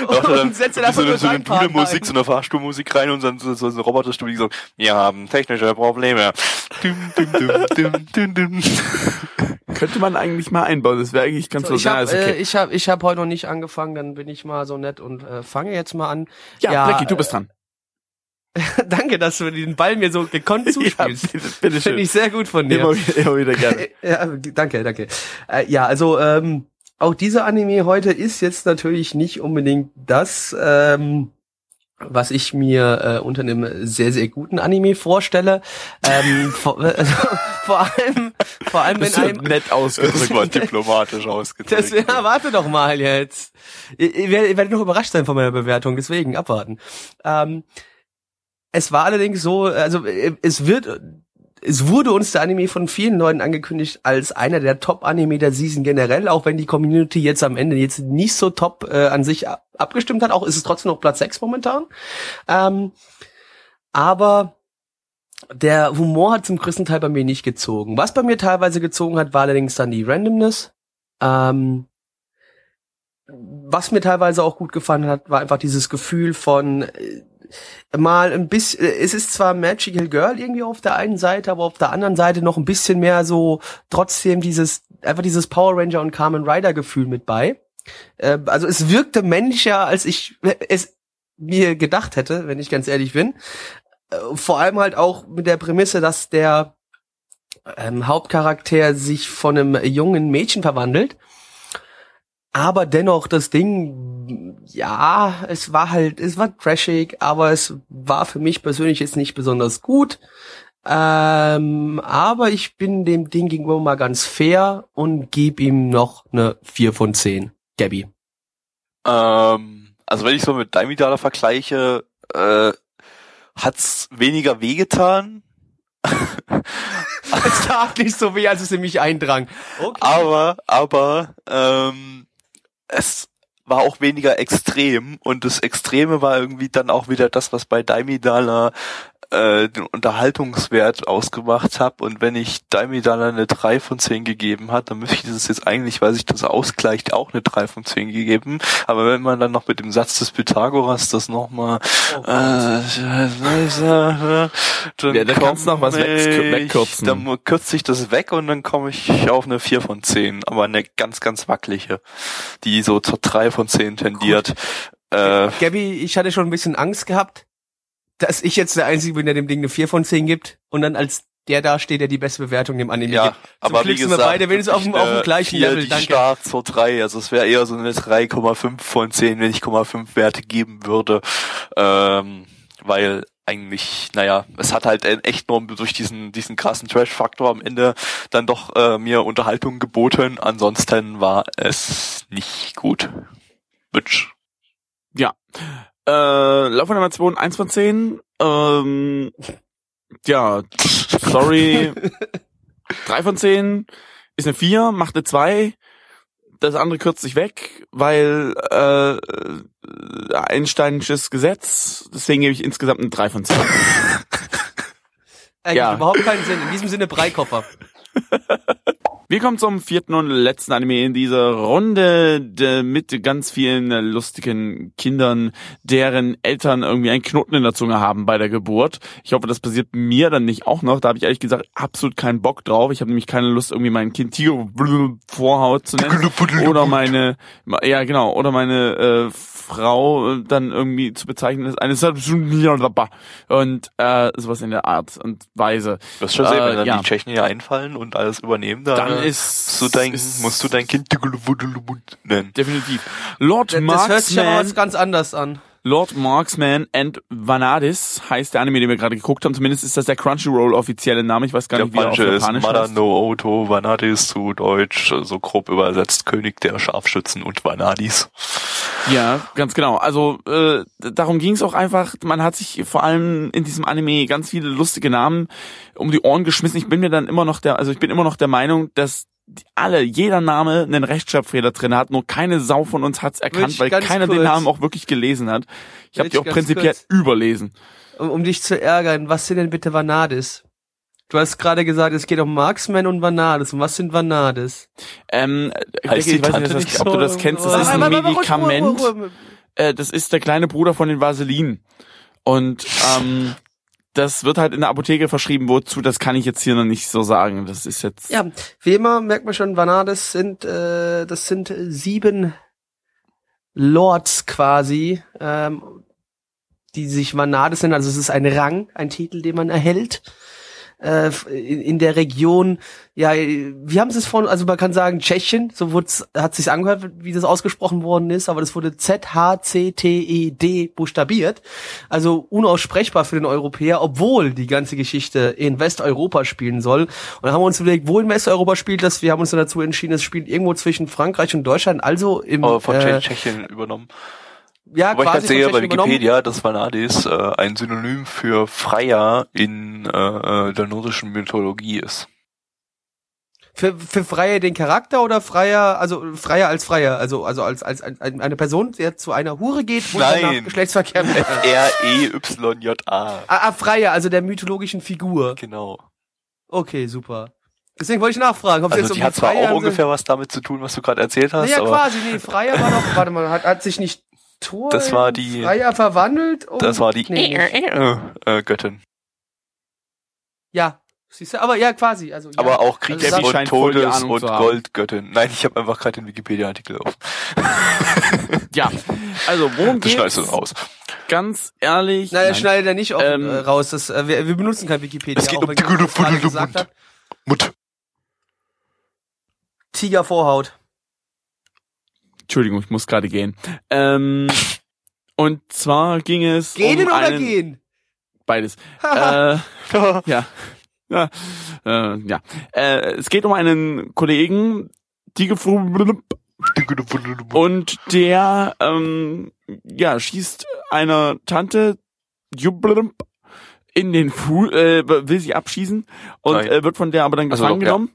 Und wie einfach so eine, so eine ein. so eine Fahrstuhlmusik rein und dann so, so eine Roboterstudie, die so, wir haben technische Probleme. Dum, dum, dum, dum, dum, dum. Könnte man eigentlich mal einbauen. Das wäre eigentlich ganz So, ich ja, habe okay. äh, ich hab, ich hab heute noch nicht angefangen, dann bin ich mal so nett und äh, fange jetzt mal an. ja, Blackie, du bist dran. Danke, dass du den Ball mir so gekonnt zuspielst. bitte, bitte Finde ich sehr gut von dir. Immer, wieder- immer wieder gerne. ja, danke, danke. Äh, ja, also ähm, auch dieser Anime heute ist jetzt natürlich nicht unbedingt das, ähm, was ich mir äh, unter einem sehr, sehr guten Anime vorstelle. Ähm, vor, also, vor allem, vor allem wenn Das wird einem nett ausgedrückt. war diplomatisch ausgedrückt. das, ja, warte doch mal jetzt. Ihr, ihr werdet noch überrascht sein von meiner Bewertung, deswegen abwarten. Ähm, es war allerdings so, also äh, es wird, es wurde uns der Anime von vielen Leuten angekündigt als einer der Top-Anime der Season generell, auch wenn die Community jetzt am Ende jetzt nicht so top äh, an sich ab- abgestimmt hat, auch ist es trotzdem noch Platz 6 momentan. Ähm, aber der Humor hat zum größten Teil bei mir nicht gezogen. Was bei mir teilweise gezogen hat, war allerdings dann die Randomness. Ähm, was mir teilweise auch gut gefallen hat, war einfach dieses Gefühl von äh, mal ein bisschen, äh, es ist zwar Magical Girl irgendwie auf der einen Seite, aber auf der anderen Seite noch ein bisschen mehr so trotzdem dieses, einfach dieses Power Ranger und Carmen Rider Gefühl mit bei. Äh, also es wirkte männlicher, als ich es mir gedacht hätte, wenn ich ganz ehrlich bin. Äh, vor allem halt auch mit der Prämisse, dass der ähm, Hauptcharakter sich von einem jungen Mädchen verwandelt. Aber dennoch das Ding, ja, es war halt, es war trashig, aber es war für mich persönlich jetzt nicht besonders gut. Ähm, aber ich bin dem Ding gegenüber mal ganz fair und gebe ihm noch eine 4 von 10. Gabby. Ähm, also wenn ich so mit Daimidala vergleiche, äh, hat's weniger wehgetan. Es tat nicht so weh, als es in mich eindrang. Okay. aber, aber, ähm, es war auch weniger extrem und das Extreme war irgendwie dann auch wieder das, was bei Daimidala äh, den Unterhaltungswert ausgemacht habe und wenn ich Daimidala eine 3 von 10 gegeben hat, dann müsste ich das jetzt eigentlich, weil sich das ausgleicht, auch eine 3 von 10 gegeben. Aber wenn man dann noch mit dem Satz des Pythagoras das nochmal Oh Gott. äh, dann Ja, da kannst du noch was ich- wegkürzen. Dann kürze ich das weg und dann komme ich auf eine 4 von 10, aber eine ganz, ganz wackelige, die so zur 3 von 10 tendiert. Äh, Gabby, ich hatte schon ein bisschen Angst gehabt, dass ich jetzt der Einzige bin, der dem Ding eine 4 von 10 gibt und dann als der da steht, der die beste Bewertung dem Anime ja, gibt. Zum aber Glück wie sind gesagt, wir beide wenigstens auf dem, auf dem eine gleichen Level. die Danke. stark zur 3, also es wäre eher so eine 3,5 von 10, wenn ich 0,5 Werte geben würde, ähm, weil eigentlich, naja, es hat halt echt nur durch diesen diesen krassen Trash-Faktor am Ende dann doch äh, mir Unterhaltung geboten. Ansonsten war es nicht gut. Bitch. Ja. Äh, Laufanimation 1 von 10. Ähm, ja, sorry. 3 von 10 ist eine 4, macht eine 2. Das andere kürzt sich weg, weil äh, Einsteinisches Gesetz. Deswegen gebe ich insgesamt eine 3 von 10. Ergibt Ja. überhaupt keinen Sinn. In diesem Sinne Breikoffer. Wir kommen zum vierten und letzten Anime in dieser Runde de, mit ganz vielen lustigen Kindern, deren Eltern irgendwie einen Knoten in der Zunge haben bei der Geburt. Ich hoffe, das passiert mir dann nicht auch noch. Da habe ich ehrlich gesagt absolut keinen Bock drauf. Ich habe nämlich keine Lust, irgendwie mein Kind Tiger Vorhaut zu nennen. Oder meine, ja genau, oder meine äh, Frau äh, dann irgendwie zu bezeichnen als eine und äh, sowas in der Art und Weise. Du wirst schon sehen, Äh, wenn dann ja. die Tschechen hier einfallen und alles übernehmen, dann, Dann ist- musst du dein, ist- musst du dein Kind nennen. Definitiv. Lord Das, das hört sich aber Marksman, ganz anders an. Lord Marksman and Vanadis heißt der Anime, den wir gerade geguckt haben. Zumindest ist das der Crunchyroll offizielle Name. Ich weiß gar nicht, wie er auf ist Japanisch Mada heißt. no Oto, Vanadis zu Deutsch, so grob übersetzt, König der Scharfschützen und Vanadis. Ja, ganz genau. Also äh, darum ging es auch einfach. Man hat sich vor allem in diesem Anime ganz viele lustige Namen um die Ohren geschmissen. Ich bin mir dann immer noch der, also ich bin immer noch der Meinung, dass alle, jeder Name einen Rechtschreibfehler drin hat, nur keine Sau von uns hat's erkannt, ich weil keiner den kurz- Namen auch wirklich gelesen hat. Ich habe die ich auch prinzipiell kurz- überlesen. Um, um dich zu ärgern, was sind denn bitte Vanadis? Du hast gerade gesagt, es geht um Marksman und Vanadis. Und was sind Vanadis? Ähm, Heißt ich die weiß nicht, nicht ob du das kennst. Das ist ein Medikament. Äh, das ist der kleine Bruder von den Vaseline. Und ähm, das wird halt in der Apotheke verschrieben, wozu, das kann ich jetzt hier noch nicht so sagen. Das ist jetzt. Ja, wie immer merkt man schon, Vanades sind, äh, das sind sieben Lords quasi, ähm, die sich Vanades nennen. Also es ist ein Rang, ein Titel, den man erhält äh, in, in der Region, ja, wie haben sie es von, also man kann sagen Tschechien, so hat sich's angehört, wie das ausgesprochen worden ist, aber das wurde Z-H-C-T-E-D buchstabiert, also unaussprechbar für den Europäer, obwohl die ganze Geschichte in Westeuropa spielen soll. Und dann haben wir uns überlegt, wo in Westeuropa spielt das? Wir haben uns dann dazu entschieden, es spielt irgendwo zwischen Frankreich und Deutschland, also im Aber von äh, Tschechien übernommen. Ja, Wobei ich quasi gerade sehe bei. Wikipedia, dass Vanadis äh, ein Synonym für Freier in äh, äh, der nordischen Mythologie ist. Für, für Freier den Charakter oder Freier, also Freier als Freier, also also als als ein- eine Person, der zu einer Hure geht und Nein. danach Geschlechtsverkehr mit. E R-E-Y-J-A. ah, ah, Freier, also der mythologischen Figur. Genau. Okay, super. Deswegen wollte ich nachfragen, ob Also jetzt um die hat zwar auch ungefähr was damit zu tun, was du gerade erzählt hast, Naja, aber quasi, nee, Freier war doch, warte mal, hat, hat sich nicht Thor Das war die- Freier verwandelt? Um, das war die Nee, äh, äh, Göttin. Ja, siehst du, aber ja, quasi. Also, ja. Aber auch Kriegs- Also und die Todes- und. Goldgöttin. Nein, ich habe einfach gerade den Wikipedia-Artikel auf. Ja. Also, worum Das geht's? schneidest du raus. Ganz ehrlich. Nein, Nein. schneidet er nicht auf, Ähm, äh, raus. Das, äh, wir, wir benutzen kein Wikipedia. Es geht auch um die gesagt Mund. hat. Entschuldigung, ich muss gerade gehen. Ähm, und zwar ging es Gehen um oder einen, gehen? beides. äh, ja. Ja. Äh, ja. Äh, es geht um einen Kollegen, die gefro- und der ähm, ja schießt einer Tante in den Fuß, äh, will sie abschießen und äh, wird von der aber dann Also, gefangen ja. genommen.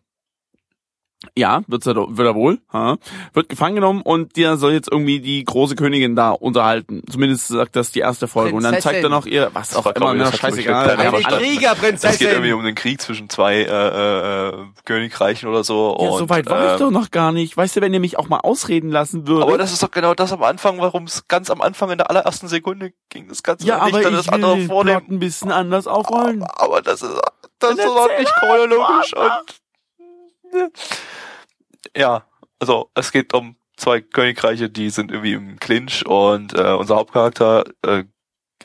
Ja, wird's er, doch- wird er wohl. Ha. Wird gefangen genommen und der soll jetzt irgendwie die große Königin da unterhalten. Zumindest sagt das die erste Folge. Und dann zeigt er Prinzessin. noch ihr, was auch immer, ich, mir ich, scheißegal. Kriegerprinzessin. Es geht irgendwie um den Krieg zwischen zwei äh, äh, Königreichen oder so. Ja, und, so weit war ich ähm, doch noch gar nicht. Weißt du, wenn ihr mich auch mal ausreden lassen würdet. Aber das ist doch genau das am Anfang, warum es ganz am Anfang in der allerersten Sekunde ging. Das Ganze ja, nicht aber dann ich das will andere vornehmen. Ein bisschen anders aufrollen. Aber das ist, das ist doch nicht chronologisch und ja, also es geht um zwei Königreiche, die sind irgendwie im Clinch und äh, unser Hauptcharakter äh,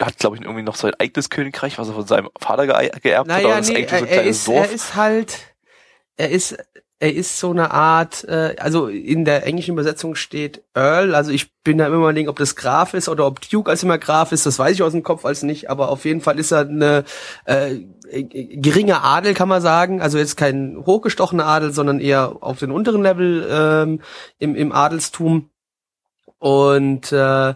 hat, glaube ich, irgendwie noch sein eigenes Königreich, was er von seinem Vater ge geerbt hat. Naja, aber das nee, ist eigentlich so er, ein er, ist, er Dorf. ist halt, er ist, er ist so eine Art, äh, also in der englischen Übersetzung steht Earl, also ich bin da immer mal denken, ob das Graf ist oder ob Duke als immer Graf ist, das weiß ich aus dem Kopf als nicht, aber auf jeden Fall ist er eine äh, geringe Adel, kann man sagen, also jetzt kein hochgestochener Adel, sondern eher auf den unteren Level ähm, im, im Adelstum. Und äh,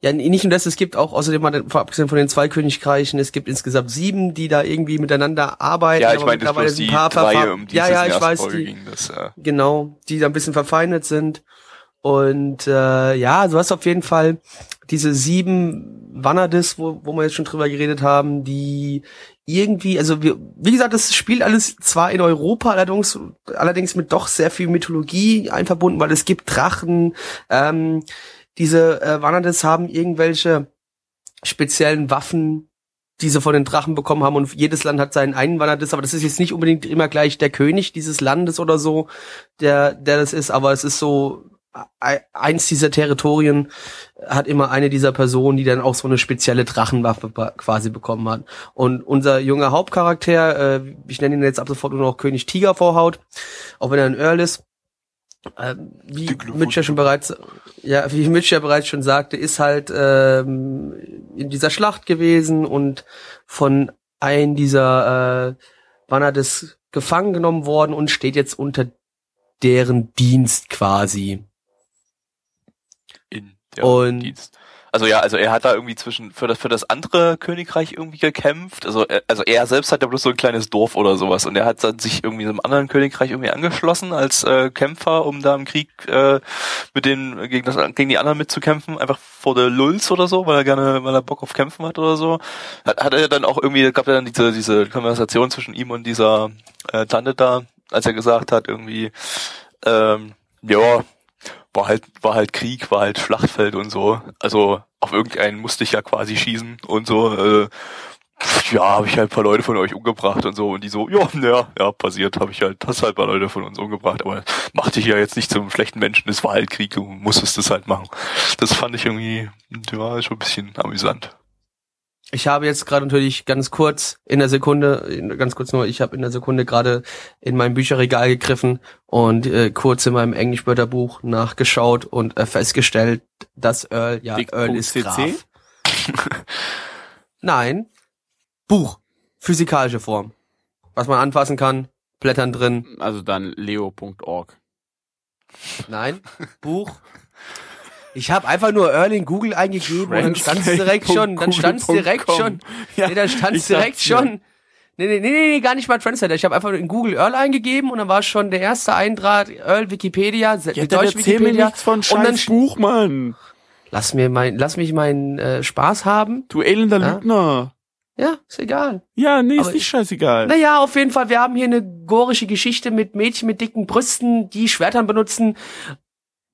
ja, nicht nur das, es gibt auch außerdem mal, abgesehen von den zwei Königreichen, es gibt insgesamt sieben, die da irgendwie miteinander arbeiten. ja, ich aber meine, das sind die ein paar drei, um die ja, ja, ich weiß, Folge die. Das, äh, genau, die da ein bisschen verfeindet sind. Und äh, ja, du hast auf jeden Fall diese sieben Vanadis, wo, wo wir jetzt schon drüber geredet haben, die irgendwie, also wir, wie gesagt, das spielt alles zwar in Europa, allerdings, allerdings mit doch sehr viel Mythologie einverbunden, weil es gibt Drachen, ähm, diese äh, Vanadis haben irgendwelche speziellen Waffen, die sie von den Drachen bekommen haben. Und jedes Land hat seinen einen Vanadis, aber das ist jetzt nicht unbedingt immer gleich der König dieses Landes oder so, der, der das ist, aber es ist so, e- eins dieser Territorien hat immer eine dieser Personen, die dann auch so eine spezielle Drachenwaffe quasi bekommen hat. Und unser junger Hauptcharakter, äh, ich nenne ihn jetzt ab sofort nur noch König Tiger Vorhaut, auch wenn er ein Earl ist, äh, wie Tiger Mitch ja schon bereits, ja, wie Mitch ja bereits schon sagte, ist halt ähm, in dieser Schlacht gewesen und von einem dieser äh, Vanadis gefangen genommen worden und steht jetzt unter deren Dienst quasi. in der Und- Dienst. Also ja, also er hat da irgendwie zwischen für das für das andere Königreich irgendwie gekämpft. Also er, also er selbst hat ja bloß so ein kleines Dorf oder sowas und er hat dann sich irgendwie einem anderen Königreich irgendwie angeschlossen als äh, Kämpfer, um da im Krieg äh, mit den gegen das gegen die anderen mitzukämpfen, einfach vor der Lulz oder so, weil er gerne, weil er Bock auf Kämpfen hat oder so. Hat, hat er dann auch irgendwie gab er dann diese diese Konversation zwischen ihm und dieser äh, Tante da, als er gesagt hat irgendwie ähm, ja, war halt, war halt Krieg, war halt Schlachtfeld und so. Also auf irgendeinen musste ich ja quasi schießen und so. Äh, ja, habe ich halt paar Leute von euch umgebracht und so. Und die so, ja, ja, ja, passiert, habe ich halt, hast halt paar Leute von uns umgebracht, aber mach dich ja jetzt nicht zum schlechten Menschen, es war halt Krieg, du musstest das halt machen. Das fand ich irgendwie, ja, schon ein bisschen amüsant. Ich habe jetzt gerade natürlich ganz kurz in der Sekunde, ganz kurz nur, ich habe in der Sekunde gerade in mein Bücherregal gegriffen und äh, kurz in meinem Englischwörterbuch nachgeschaut und äh, festgestellt, dass Earl, ja, Dick. Earl ist CC? Graf. Nein, Buch, physikalische Form. Was man anfassen kann, Blättern drin. Also dann leo.org. Nein, Buch. Ich habe einfach nur Earl in Google eingegeben und dann stand's direkt schon, dann stand's direkt schon. Ja, nee, da stand's direkt schon. Nee, nee, nee, nee, gar nicht mal Translator. Ich habe einfach in Google Earl eingegeben und dann war schon der erste Eintrag Earl Wikipedia, Ja, dann deutsche erzähl mir Wikipedia. nichts von und dann Buch, Mann. lass mir mein, lass mich meinen äh, Spaß haben. Du elender Ja? Lügner. Ja, ist egal. Ja, nee, ist Aber nicht ich- scheißegal. Naja, auf jeden Fall, wir haben hier eine gorische Geschichte mit Mädchen mit dicken Brüsten, die Schwertern benutzen.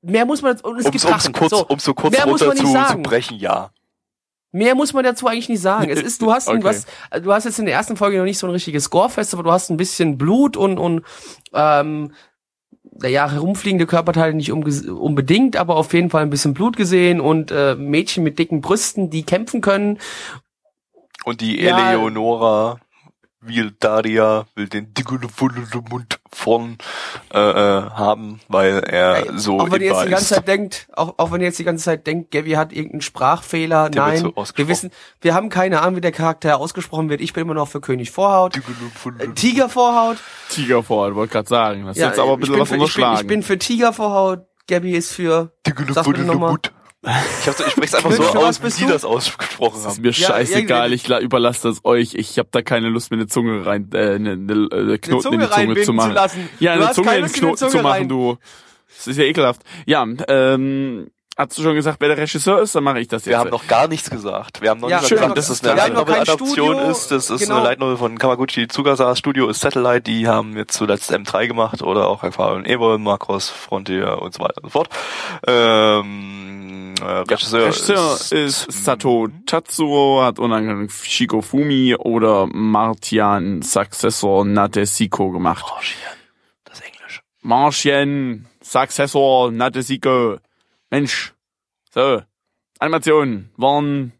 Mehr muss man, und es Um gibt Drachen. kurz, so, um's so kurz mehr runter zu, zu brechen, ja. Mehr muss man dazu eigentlich nicht sagen. Es ist, du hast, Okay. was, du hast jetzt in der ersten Folge noch nicht so ein richtiges Gorefest, aber du hast ein bisschen Blut und, und ähm, naja, herumfliegende Körperteile nicht unbedingt, aber auf jeden Fall ein bisschen Blut gesehen und äh, Mädchen mit dicken Brüsten, die kämpfen können. Und die Ja. Eleonora will Daria, will den dicken Mund von äh, äh, haben, weil er Ey, so auch wenn ihr jetzt die ganze ist. Zeit denkt, auch, auch wenn ihr jetzt die ganze Zeit denkt, Gabby hat irgendeinen Sprachfehler, Der nein, so wir wissen, wir haben keine Ahnung, wie der Charakter ausgesprochen wird. Ich bin immer noch für König Vorhaut. Äh, Tiger Vorhaut. Tiger vor, wollte gerade sagen. Das ist jetzt aber ein ich bisschen bin was für, ich bin, ich bin für Tiger Vorhaut. Gabby ist für Sag bitte. Ich, hab's, ich spreche einfach so aus, wie die du? das ausgesprochen Das ist haben. mir Ja, scheißegal, irgendwie- ich la- überlasse das euch. Ich habe da keine Lust, mir eine Zunge rein, äh, eine, eine, eine Knoten Zunge in die Zunge zu machen. zu. Ja, Du eine Zunge in den Knoten zu machen, rein. du. Das ist ja ekelhaft. Ja, ähm, hast du schon gesagt, wer der Regisseur ist? Dann mache ich das jetzt. Wir haben noch gar nichts gesagt. Wir haben noch Ja, nicht schön, gesagt, dass es eine Light Novel Adaption Studio, ist. Das ist genau. eine Light Novel von Kawaguchi Tsugasa. Studio ist Satellite. Die haben jetzt zuletzt M3 gemacht oder auch Erfahrung Evo, Macross, Frontier und so weiter und so fort. Ähm, äh, Regisseur, Regisseur ist, Sato Tatsuo, hat unangenehm Shiko Fumi oder Martian Successor Nadesiko gemacht. Martian. Das ist Englisch. Martian Successor Nadesiko. Mensch. So. Animationen waren,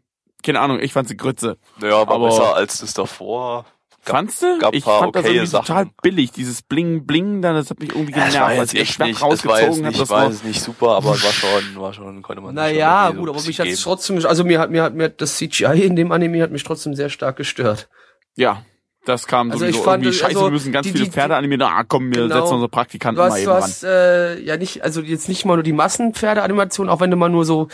keine Ahnung, ich fand sie Grütze. Naja, war Aber- besser als das davor. Gab- Fandst du? gab ich paar fand das irgendwie total Sachen. billig. Dieses Bling Bling da, das hat mich irgendwie Ja, genervt. es als jetzt ich das echt Schwert nicht, es war jetzt rausgezogen hab, nicht, das war jetzt nicht super, aber es war schon, war schon, konnte man sich Naja, gut, so aber mich hat trotzdem, also mir hat, mir hat, mir hat das CGI in dem Anime hat mich trotzdem sehr stark gestört. ja. Das kam Also sowieso ich fand, irgendwie, scheiße, also wir müssen ganz die- viele die- Pferde animieren. Ah, komm, wir Genau. setzen unsere Praktikanten hast, mal eben du ran. hast äh, ja nicht, also jetzt nicht mal nur die Massenpferdeanimation, auch wenn du mal nur so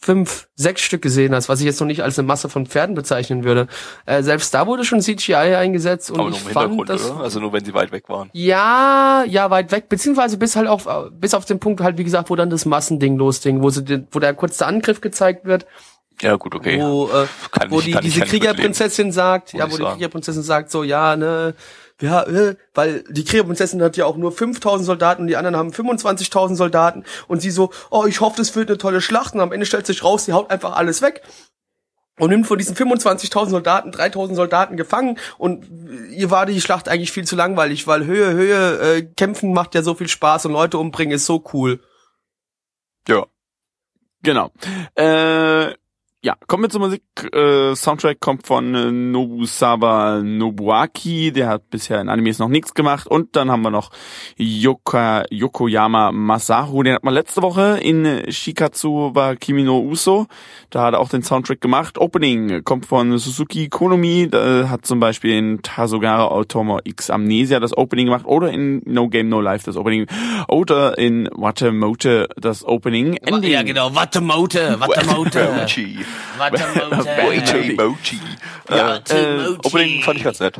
fünf, sechs Stück gesehen hast, was ich jetzt noch nicht als eine Masse von Pferden bezeichnen würde. Äh, selbst da wurde schon CGI eingesetzt und Aber nur ich im fand Hintergrund, das oder? Also nur wenn sie weit weg waren. ja, ja, weit weg, beziehungsweise bis halt auf, bis auf den Punkt halt, wie gesagt, wo dann das Massending losging, wo sie, den- wo der kurze Angriff gezeigt wird, Ja, gut, okay. wo, äh, Kann wo ich- die, kann diese. Kriegerprinzessin sagt, ja, wo die sagen. Kriegerprinzessin sagt so, ja, ne, ja, äh, weil die Kriegerprinzessin hat ja auch nur 5000 Soldaten und die anderen haben 25.000 Soldaten und sie so, oh, ich hoffe, das wird eine tolle Schlacht und am Ende stellt sich raus, sie haut einfach alles weg und nimmt von diesen 25.000 Soldaten 3.000 Soldaten gefangen und ihr war die Schlacht eigentlich viel zu langweilig, weil Höhe, Höhe, äh, kämpfen macht ja so viel Spaß und Leute umbringen ist so cool. Ja. Genau. Äh, ja, kommen wir zur Musik. Äh, Soundtrack kommt von äh, Nobusawa Nobuaki, der hat bisher in Animes noch nichts gemacht. Und dann haben wir noch Yoka, Yokoyama Masaru, den hat man letzte Woche in äh, Shikatsu wa Kimi no Uso. Da hat er auch den Soundtrack gemacht. Opening kommt von Suzuki Konomi, da hat zum Beispiel in Tasogara Automo X Amnesia das Opening gemacht oder in No Game No Life das Opening oder in Watamote das Opening. Ending. Ja, genau, Wattemote, Wattemote, Mochi. Wattemote. Mochi. Ja, Äh, Opening fand ich ganz nett.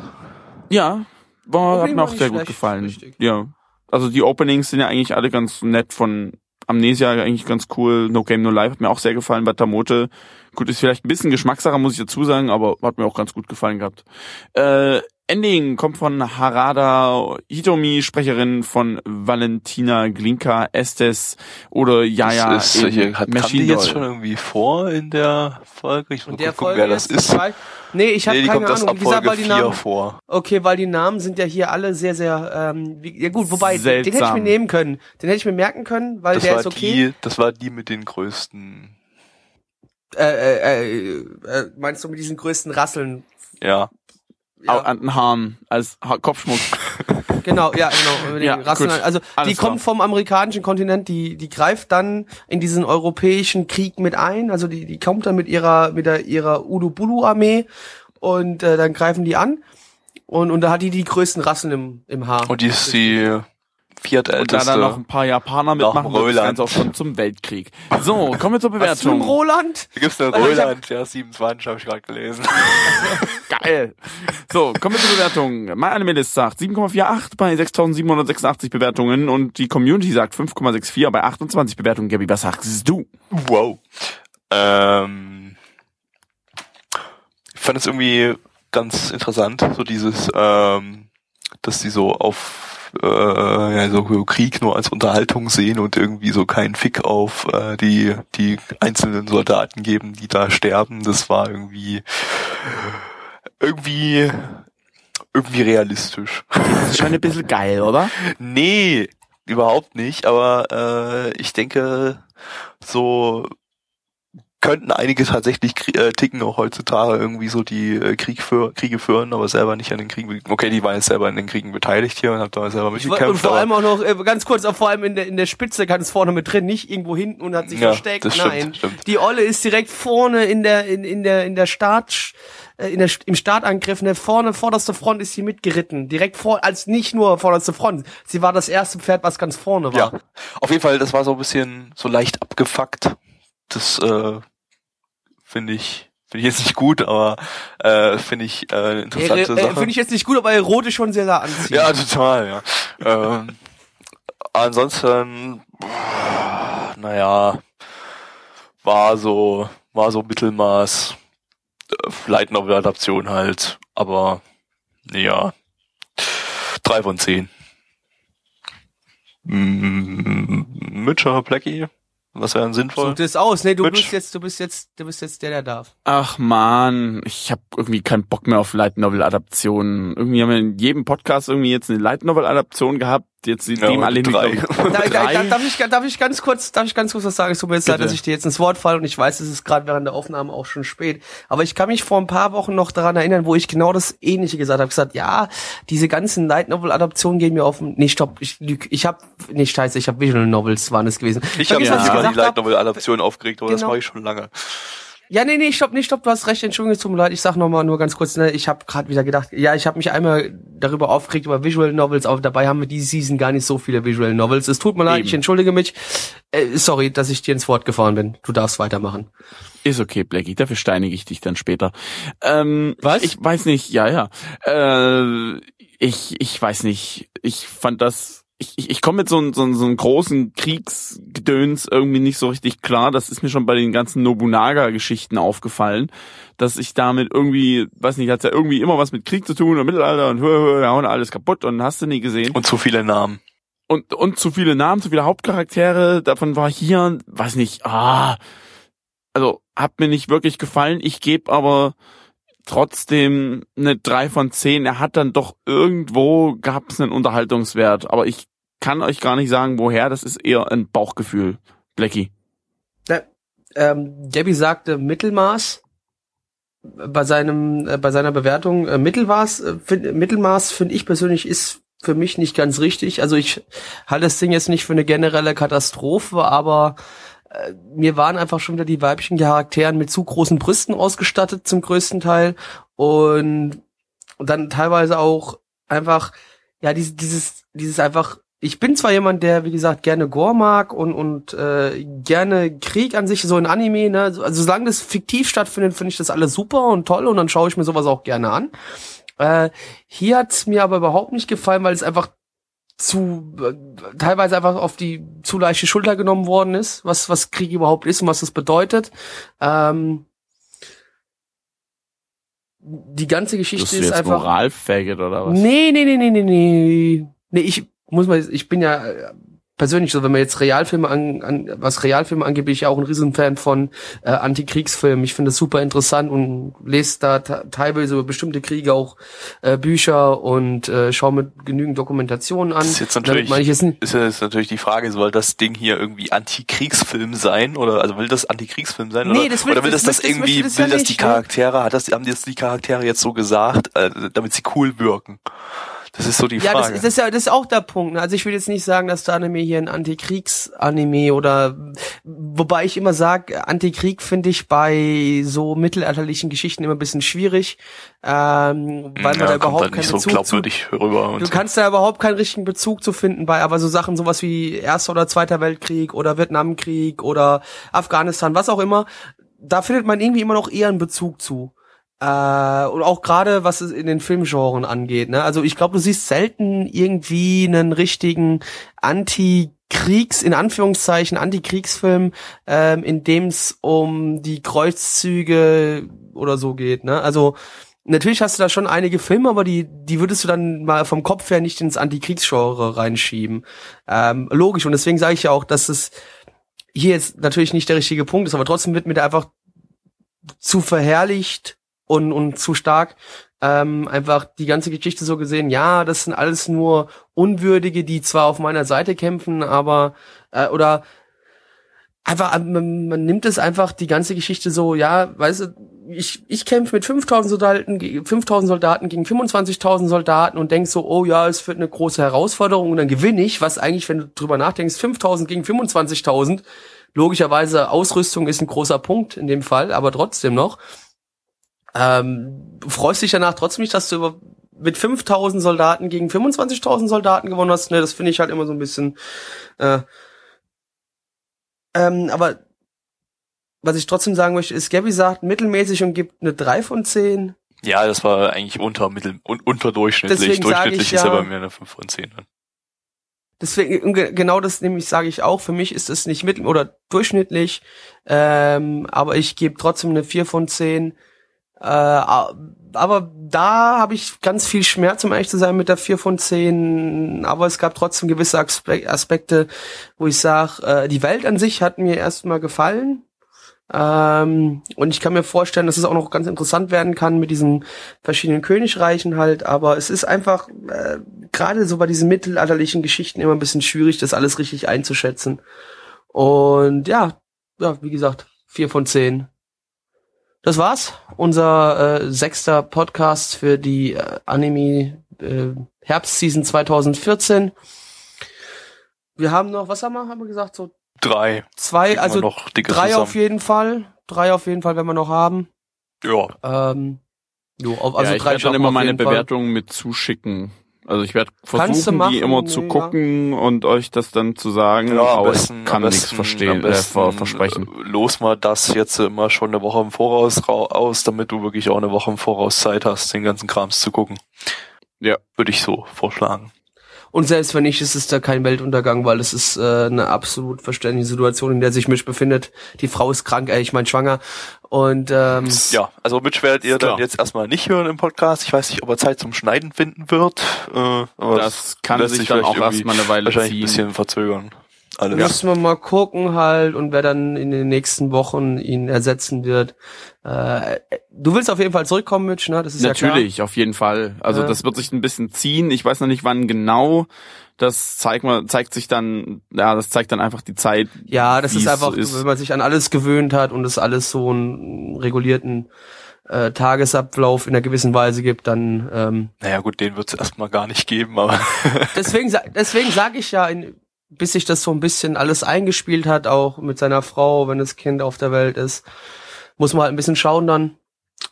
Ja, war, hat mir auch sehr gut gefallen. richtig. Ja. Also die Openings sind ja eigentlich alle ganz nett von Amnesia eigentlich ganz cool. No Game No Life hat mir auch sehr gefallen. Batamote, gut, ist vielleicht ein bisschen Geschmackssache, muss ich dazu sagen, aber hat mir auch ganz gut gefallen gehabt. Äh, Ending kommt von Harada Hitomi, Sprecherin von Valentina Glinka, Estes oder Yaya Das ist, hier, hat, kam die Machine jetzt schon irgendwie vor in der Folge? Ich muss gucken, Folge wer das ist. zwei- Nee, ich habe nee, keine Ahnung. Wie gesagt, weil die 4 Namen, vor. okay, weil die Namen sind ja hier alle sehr, sehr, ähm, wie, ja gut, wobei, den, den hätte ich Seltsam. mir nehmen können. Den hätte ich mir merken können, weil Das der ist okay. die, das war die mit den größten, Äh, äh, äh, äh, meinst du mit diesen größten Rasseln? ja. Ja, An den Haaren als Kopfschmuck. genau, ja, genau. Ja. Also die Alles klar. kommt vom amerikanischen Kontinent, die, die greift dann in diesen europäischen Krieg mit ein. Also die, die kommt dann mit ihrer, mit der, ihrer Udubulu-Armee und äh, dann greifen die an. Und, und da hat die die größten Rasseln im, im Haar. Und die ist die Und da viertälteste. dann noch ein paar Japaner Nach mitmachen, wird das Roland. Ganze auch schon zum Weltkrieg. So, kommen wir zur Was Bewertung. Roland? Da gibt's eine Weil ich hab- Roland, ja, 27 habe ich gerade gelesen. Geil. So, kommen wir zur Bewertung. Mein Animalist sagt 7,48 bei 6.786 Bewertungen und die Community sagt 5,64 bei 28 Bewertungen. Gabi, was sagst du? Wow. Ähm, ich fand es irgendwie ganz interessant, so dieses, ähm, dass die so auf äh, ja, so Krieg nur als Unterhaltung sehen und irgendwie so keinen Fick auf äh, die die einzelnen Soldaten geben, die da sterben. Das war irgendwie irgendwie irgendwie realistisch. Das ist schon ein bisschen geil, oder? Nee, überhaupt nicht, aber äh, ich denke, so könnten einige tatsächlich äh, ticken auch heutzutage irgendwie so die äh, Krieg für, Kriege führen, aber selber nicht an den Kriegen. Okay, die waren jetzt selber in den Kriegen beteiligt hier und haben da selber mitgekämpft. und vor allem auch noch, äh, ganz kurz, auch vor allem in der, in der Spitze ganz vorne mit drin, nicht irgendwo hinten und hat sich Ja, versteckt. stimmt, Nein, stimmt. die Olle ist direkt vorne in der, in, in der, in der Start, äh, in der, im Startangriff, ne, vorne, vorderste Front ist sie mitgeritten. Direkt vor, als nicht nur vorderste Front. Sie war das erste Pferd, was ganz vorne war. ja, auf jeden Fall, das war so ein bisschen so leicht abgefuckt. Das äh, finde ich finde ich jetzt nicht gut, aber äh, finde ich äh, eine Äh, interessante äh, Sache. Finde ich jetzt nicht gut, aber erotisch schon sehr, sehr anziehend. Ja, total, ja. ähm, ansonsten, naja, war so, war so Mittelmaß, äh, Light Novel Adaption halt, aber, ja, drei von zehn. Mm, Mitcher, Blackie, was wäre denn sinnvoll? Such das aus. Nee, du Mitch. bist jetzt, du bist jetzt, du bist jetzt der, der darf. Ach man, ich habe irgendwie keinen Bock mehr auf Light Novel Adaptionen. Irgendwie haben wir in jedem Podcast irgendwie jetzt eine Light Novel Adaption gehabt. Jetzt sind Ja, dem alle drei. Da, da, darf, ich, darf ich ganz kurz, darf ich ganz kurz was sagen? Es tut mir jetzt leid, dass ich dir jetzt ins Wort falle und ich weiß, es ist gerade während der Aufnahme auch schon spät. Aber ich kann mich vor ein paar Wochen noch daran erinnern, wo ich genau das Ähnliche gesagt habe. gesagt, ja, diese ganzen Light Novel Adaptionen gehen mir auf den, nee, stopp, ich lüg, ich habe, nee, scheiße, ich habe Visual Novels waren es gewesen. Ich habe was über die Light. Novel Adaption aufgeregt, aber das Genau. mache ich schon lange. Ja, nee, nee, stopp, nee, stopp, du hast recht, Entschuldigung, es tut mir leid, ich sag nochmal nur ganz kurz, ne, ich habe gerade wieder gedacht, ja, ich habe mich einmal darüber aufgeregt über Visual Novels, aber dabei haben wir diese Season gar nicht so viele Visual Novels. Es tut mir leid, Eben. ich entschuldige mich. Äh, sorry, dass ich dir ins Wort gefahren bin. Du darfst weitermachen. Ist okay, Blackie, dafür steinige ich dich dann später. Ähm, Was? Ich weiß nicht, ja, ja. Äh, ich, ich weiß nicht. Ich fand das. Ich, ich, ich komme mit so einem so, so einem großen Kriegsgedöns irgendwie nicht so richtig klar. Das ist mir schon bei den ganzen Nobunaga-Geschichten aufgefallen, dass ich damit irgendwie, weiß nicht, hat's ja irgendwie immer was mit Krieg zu tun und Mittelalter und hö, hö, ja, und alles kaputt und hast du nie gesehen Und zu viele Namen. und und zu viele Namen, zu viele Hauptcharaktere. Davon war hier, weiß nicht, ah, also hat mir nicht wirklich gefallen. Ich gebe aber trotzdem eine drei von zehn. Er hat dann doch irgendwo gab es einen Unterhaltungswert, aber ich kann euch gar nicht sagen, woher. Das ist eher ein Bauchgefühl, Blackie. Ähm, Debbie sagte Mittelmaß bei seinem äh, bei seiner Bewertung äh, Mittelmaß äh, find, Mittelmaß finde ich persönlich ist für mich nicht ganz richtig. Also ich halte das Ding jetzt nicht für eine generelle Katastrophe, aber mir waren einfach schon wieder die weiblichen Charakteren mit zu großen Brüsten ausgestattet zum größten Teil und, dann teilweise auch einfach ja dieses dieses dieses einfach ich bin zwar jemand, der, wie gesagt, gerne Gore mag und, und äh, gerne Krieg an sich, so in Anime, ne? Also solange das fiktiv stattfindet, finde ich das alles super und toll und dann schaue ich mir sowas auch gerne an. Äh, hier hat's mir aber überhaupt nicht gefallen, weil es einfach zu äh, teilweise einfach auf die zu leichte Schulter genommen worden ist, was was Krieg überhaupt ist und was das bedeutet. Ähm, die ganze Geschichte Bist du ist jetzt einfach Moralfaggot oder was? Nee, nee, nee, nee, nee, nee. Nee, ich muss mal, ich bin ja persönlich so, wenn man jetzt Realfilme an, an was Realfilme angeht, bin ich ja auch ein Riesenfan von äh, Antikriegsfilmen. Ich finde es super interessant und lese da teilweise über bestimmte Kriege auch äh, Bücher und äh, schaue mir genügend Dokumentationen an. Das ist jetzt natürlich, jetzt, ist jetzt natürlich die Frage, soll das Ding hier irgendwie Antikriegsfilm sein oder also will das Antikriegsfilm sein Nee, oder, das will- oder will das das, das, das irgendwie das will ja das die ne? Charaktere hat das haben die jetzt die Charaktere jetzt so gesagt, äh, damit sie cool wirken. Das ist so die Ja, das, Frage. das ist ja das ist auch der Punkt. ne? Also ich will jetzt nicht sagen, dass der Anime hier ein Antikriegs-Anime oder wobei ich immer sage, Antikrieg finde ich bei so mittelalterlichen Geschichten immer ein bisschen schwierig, ähm, weil man ja, da kommt überhaupt halt keinen nicht so Bezug zu glaubwürdig rüber. Und Du so. kannst da überhaupt keinen richtigen Bezug zu finden bei, aber so Sachen, sowas wie Erster oder Zweiter Weltkrieg oder Vietnamkrieg oder Afghanistan, was auch immer, da findet man irgendwie immer noch eher einen Bezug zu. Äh, und auch gerade was es in den Filmgenren angeht. Ne? Also ich glaube, du siehst selten irgendwie einen richtigen Anti-Kriegs, in Anführungszeichen, Antikriegsfilm, ähm, in dem es um die Kreuzzüge oder so geht. Ne? Also natürlich hast du da schon einige Filme, aber die, die würdest du dann mal vom Kopf her nicht ins Antikriegsgenre reinschieben. Ähm, logisch. Und deswegen sage ich ja auch, dass es hier jetzt natürlich nicht der richtige Punkt ist, aber trotzdem wird mir da einfach zu verherrlicht und, und zu stark ähm, einfach die ganze Geschichte so gesehen, ja, das sind alles nur Unwürdige, die zwar auf meiner Seite kämpfen, aber äh, oder einfach äh, man, man nimmt es einfach die ganze Geschichte so, ja, weißt du, ich, ich kämpfe mit 5000 Soldaten, ge- 5000 Soldaten gegen 25.000 Soldaten und denk so, oh ja, es wird eine große Herausforderung und dann gewinne ich, was eigentlich, wenn du drüber nachdenkst, 5000 gegen 25.000, logischerweise Ausrüstung ist ein großer Punkt in dem Fall, aber trotzdem noch. Ähm, freust dich danach trotzdem nicht, dass du über, mit 5000 Soldaten gegen 25.000 Soldaten gewonnen hast. Ne, das finde ich halt immer so ein bisschen. Äh, ähm, aber was ich trotzdem sagen möchte, ist, Gabby sagt mittelmäßig und gibt eine 3 von 10. Ja, das war eigentlich unter Mittel un, unterdurchschnittlich. Deswegen Durchschnittlich ich ist er ja- bei mir eine 5 von 10. Dann. Deswegen, ge- genau das nämlich sage ich auch. Für mich ist es nicht mittel- oder durchschnittlich, ähm, aber ich gebe trotzdem eine 4 von 10. Äh, aber da habe ich ganz viel Schmerz, um ehrlich zu sein, mit der 4 von 10. Aber es gab trotzdem gewisse Aspe Aspekte, wo ich sage, äh, die Welt an sich hat mir erstmal gefallen. Ähm, und ich kann mir vorstellen, dass es auch noch ganz interessant werden kann mit diesen verschiedenen Königreichen halt. Aber es ist einfach äh, gerade so bei diesen mittelalterlichen Geschichten immer ein bisschen schwierig, das alles richtig einzuschätzen. Und ja, ja, wie gesagt, vier von zehn. Das war's. Unser äh, sechster Podcast für die äh, Anime äh, Herbstseason 2014. Wir haben noch, was haben wir, haben wir gesagt, so Drei. zwei, also noch drei zusammen. auf jeden Fall. Drei auf jeden Fall, wenn wir noch haben. Ja. Ähm, jo, auf, also ja, ich drei werde dann immer meine jeden Fall. Bewertungen mit zuschicken. Also ich werde versuchen, machen, die immer zu ja. gucken und euch das dann zu sagen, Ja, aber besten, ich kann nichts verstehen, am besten, äh, ver versprechen. äh, Los mal das jetzt immer schon eine Woche im Voraus rau- aus, damit du wirklich auch eine Woche im Voraus Zeit hast, den ganzen Krams zu gucken. Ja. Würde ich so vorschlagen. Und selbst wenn nicht, ist es da kein Weltuntergang, weil es ist äh, eine absolut verständliche Situation, in der sich Mitch befindet. Die Frau ist krank, äh, ich meine schwanger. Und ähm, Ja, also Mitch werdet ihr klar. dann jetzt erstmal nicht hören im Podcast. Ich weiß nicht, ob er Zeit zum Schneiden finden wird. Äh, aber Das kann lässt sich dann auch irgendwie erstmal eine Weile wahrscheinlich ein ziehen. bisschen verzögern. Alles. müssen wir mal gucken halt und wer dann in den nächsten Wochen ihn ersetzen wird. Äh, du willst auf jeden Fall zurückkommen, Mitch, ne? Das ist Natürlich, auf jeden Fall. Also Ja. das wird sich ein bisschen ziehen. Ich weiß noch nicht, wann genau. Das zeigt mal, zeigt sich dann, ja, das zeigt dann einfach die Zeit. ja. Ja, das ist einfach, ist. wenn man sich an alles gewöhnt hat und es alles so einen regulierten äh, Tagesablauf in einer gewissen Weise gibt, dann ähm, Naja gut, den wird es erstmal gar nicht geben, aber deswegen, deswegen sage ich ja, in, bis sich das so ein bisschen alles eingespielt hat, auch mit seiner Frau, wenn das Kind auf der Welt ist, muss man halt ein bisschen schauen dann.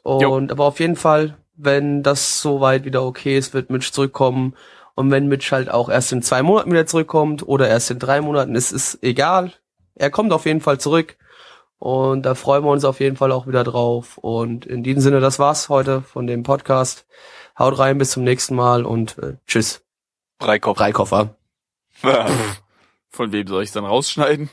Und aber auf jeden Fall, wenn das soweit wieder okay ist, wird Mitch zurückkommen. Und wenn Mitch halt auch erst in zwei Monaten wieder zurückkommt oder erst in drei Monaten, ist es egal. Er kommt auf jeden Fall zurück. Und da freuen wir uns auf jeden Fall auch wieder drauf. Und in diesem Sinne, das war's heute von dem Podcast. Haut rein, bis zum nächsten Mal und äh, tschüss. Breikopf. Drei Koffer. Von wem soll ich dann rausschneiden?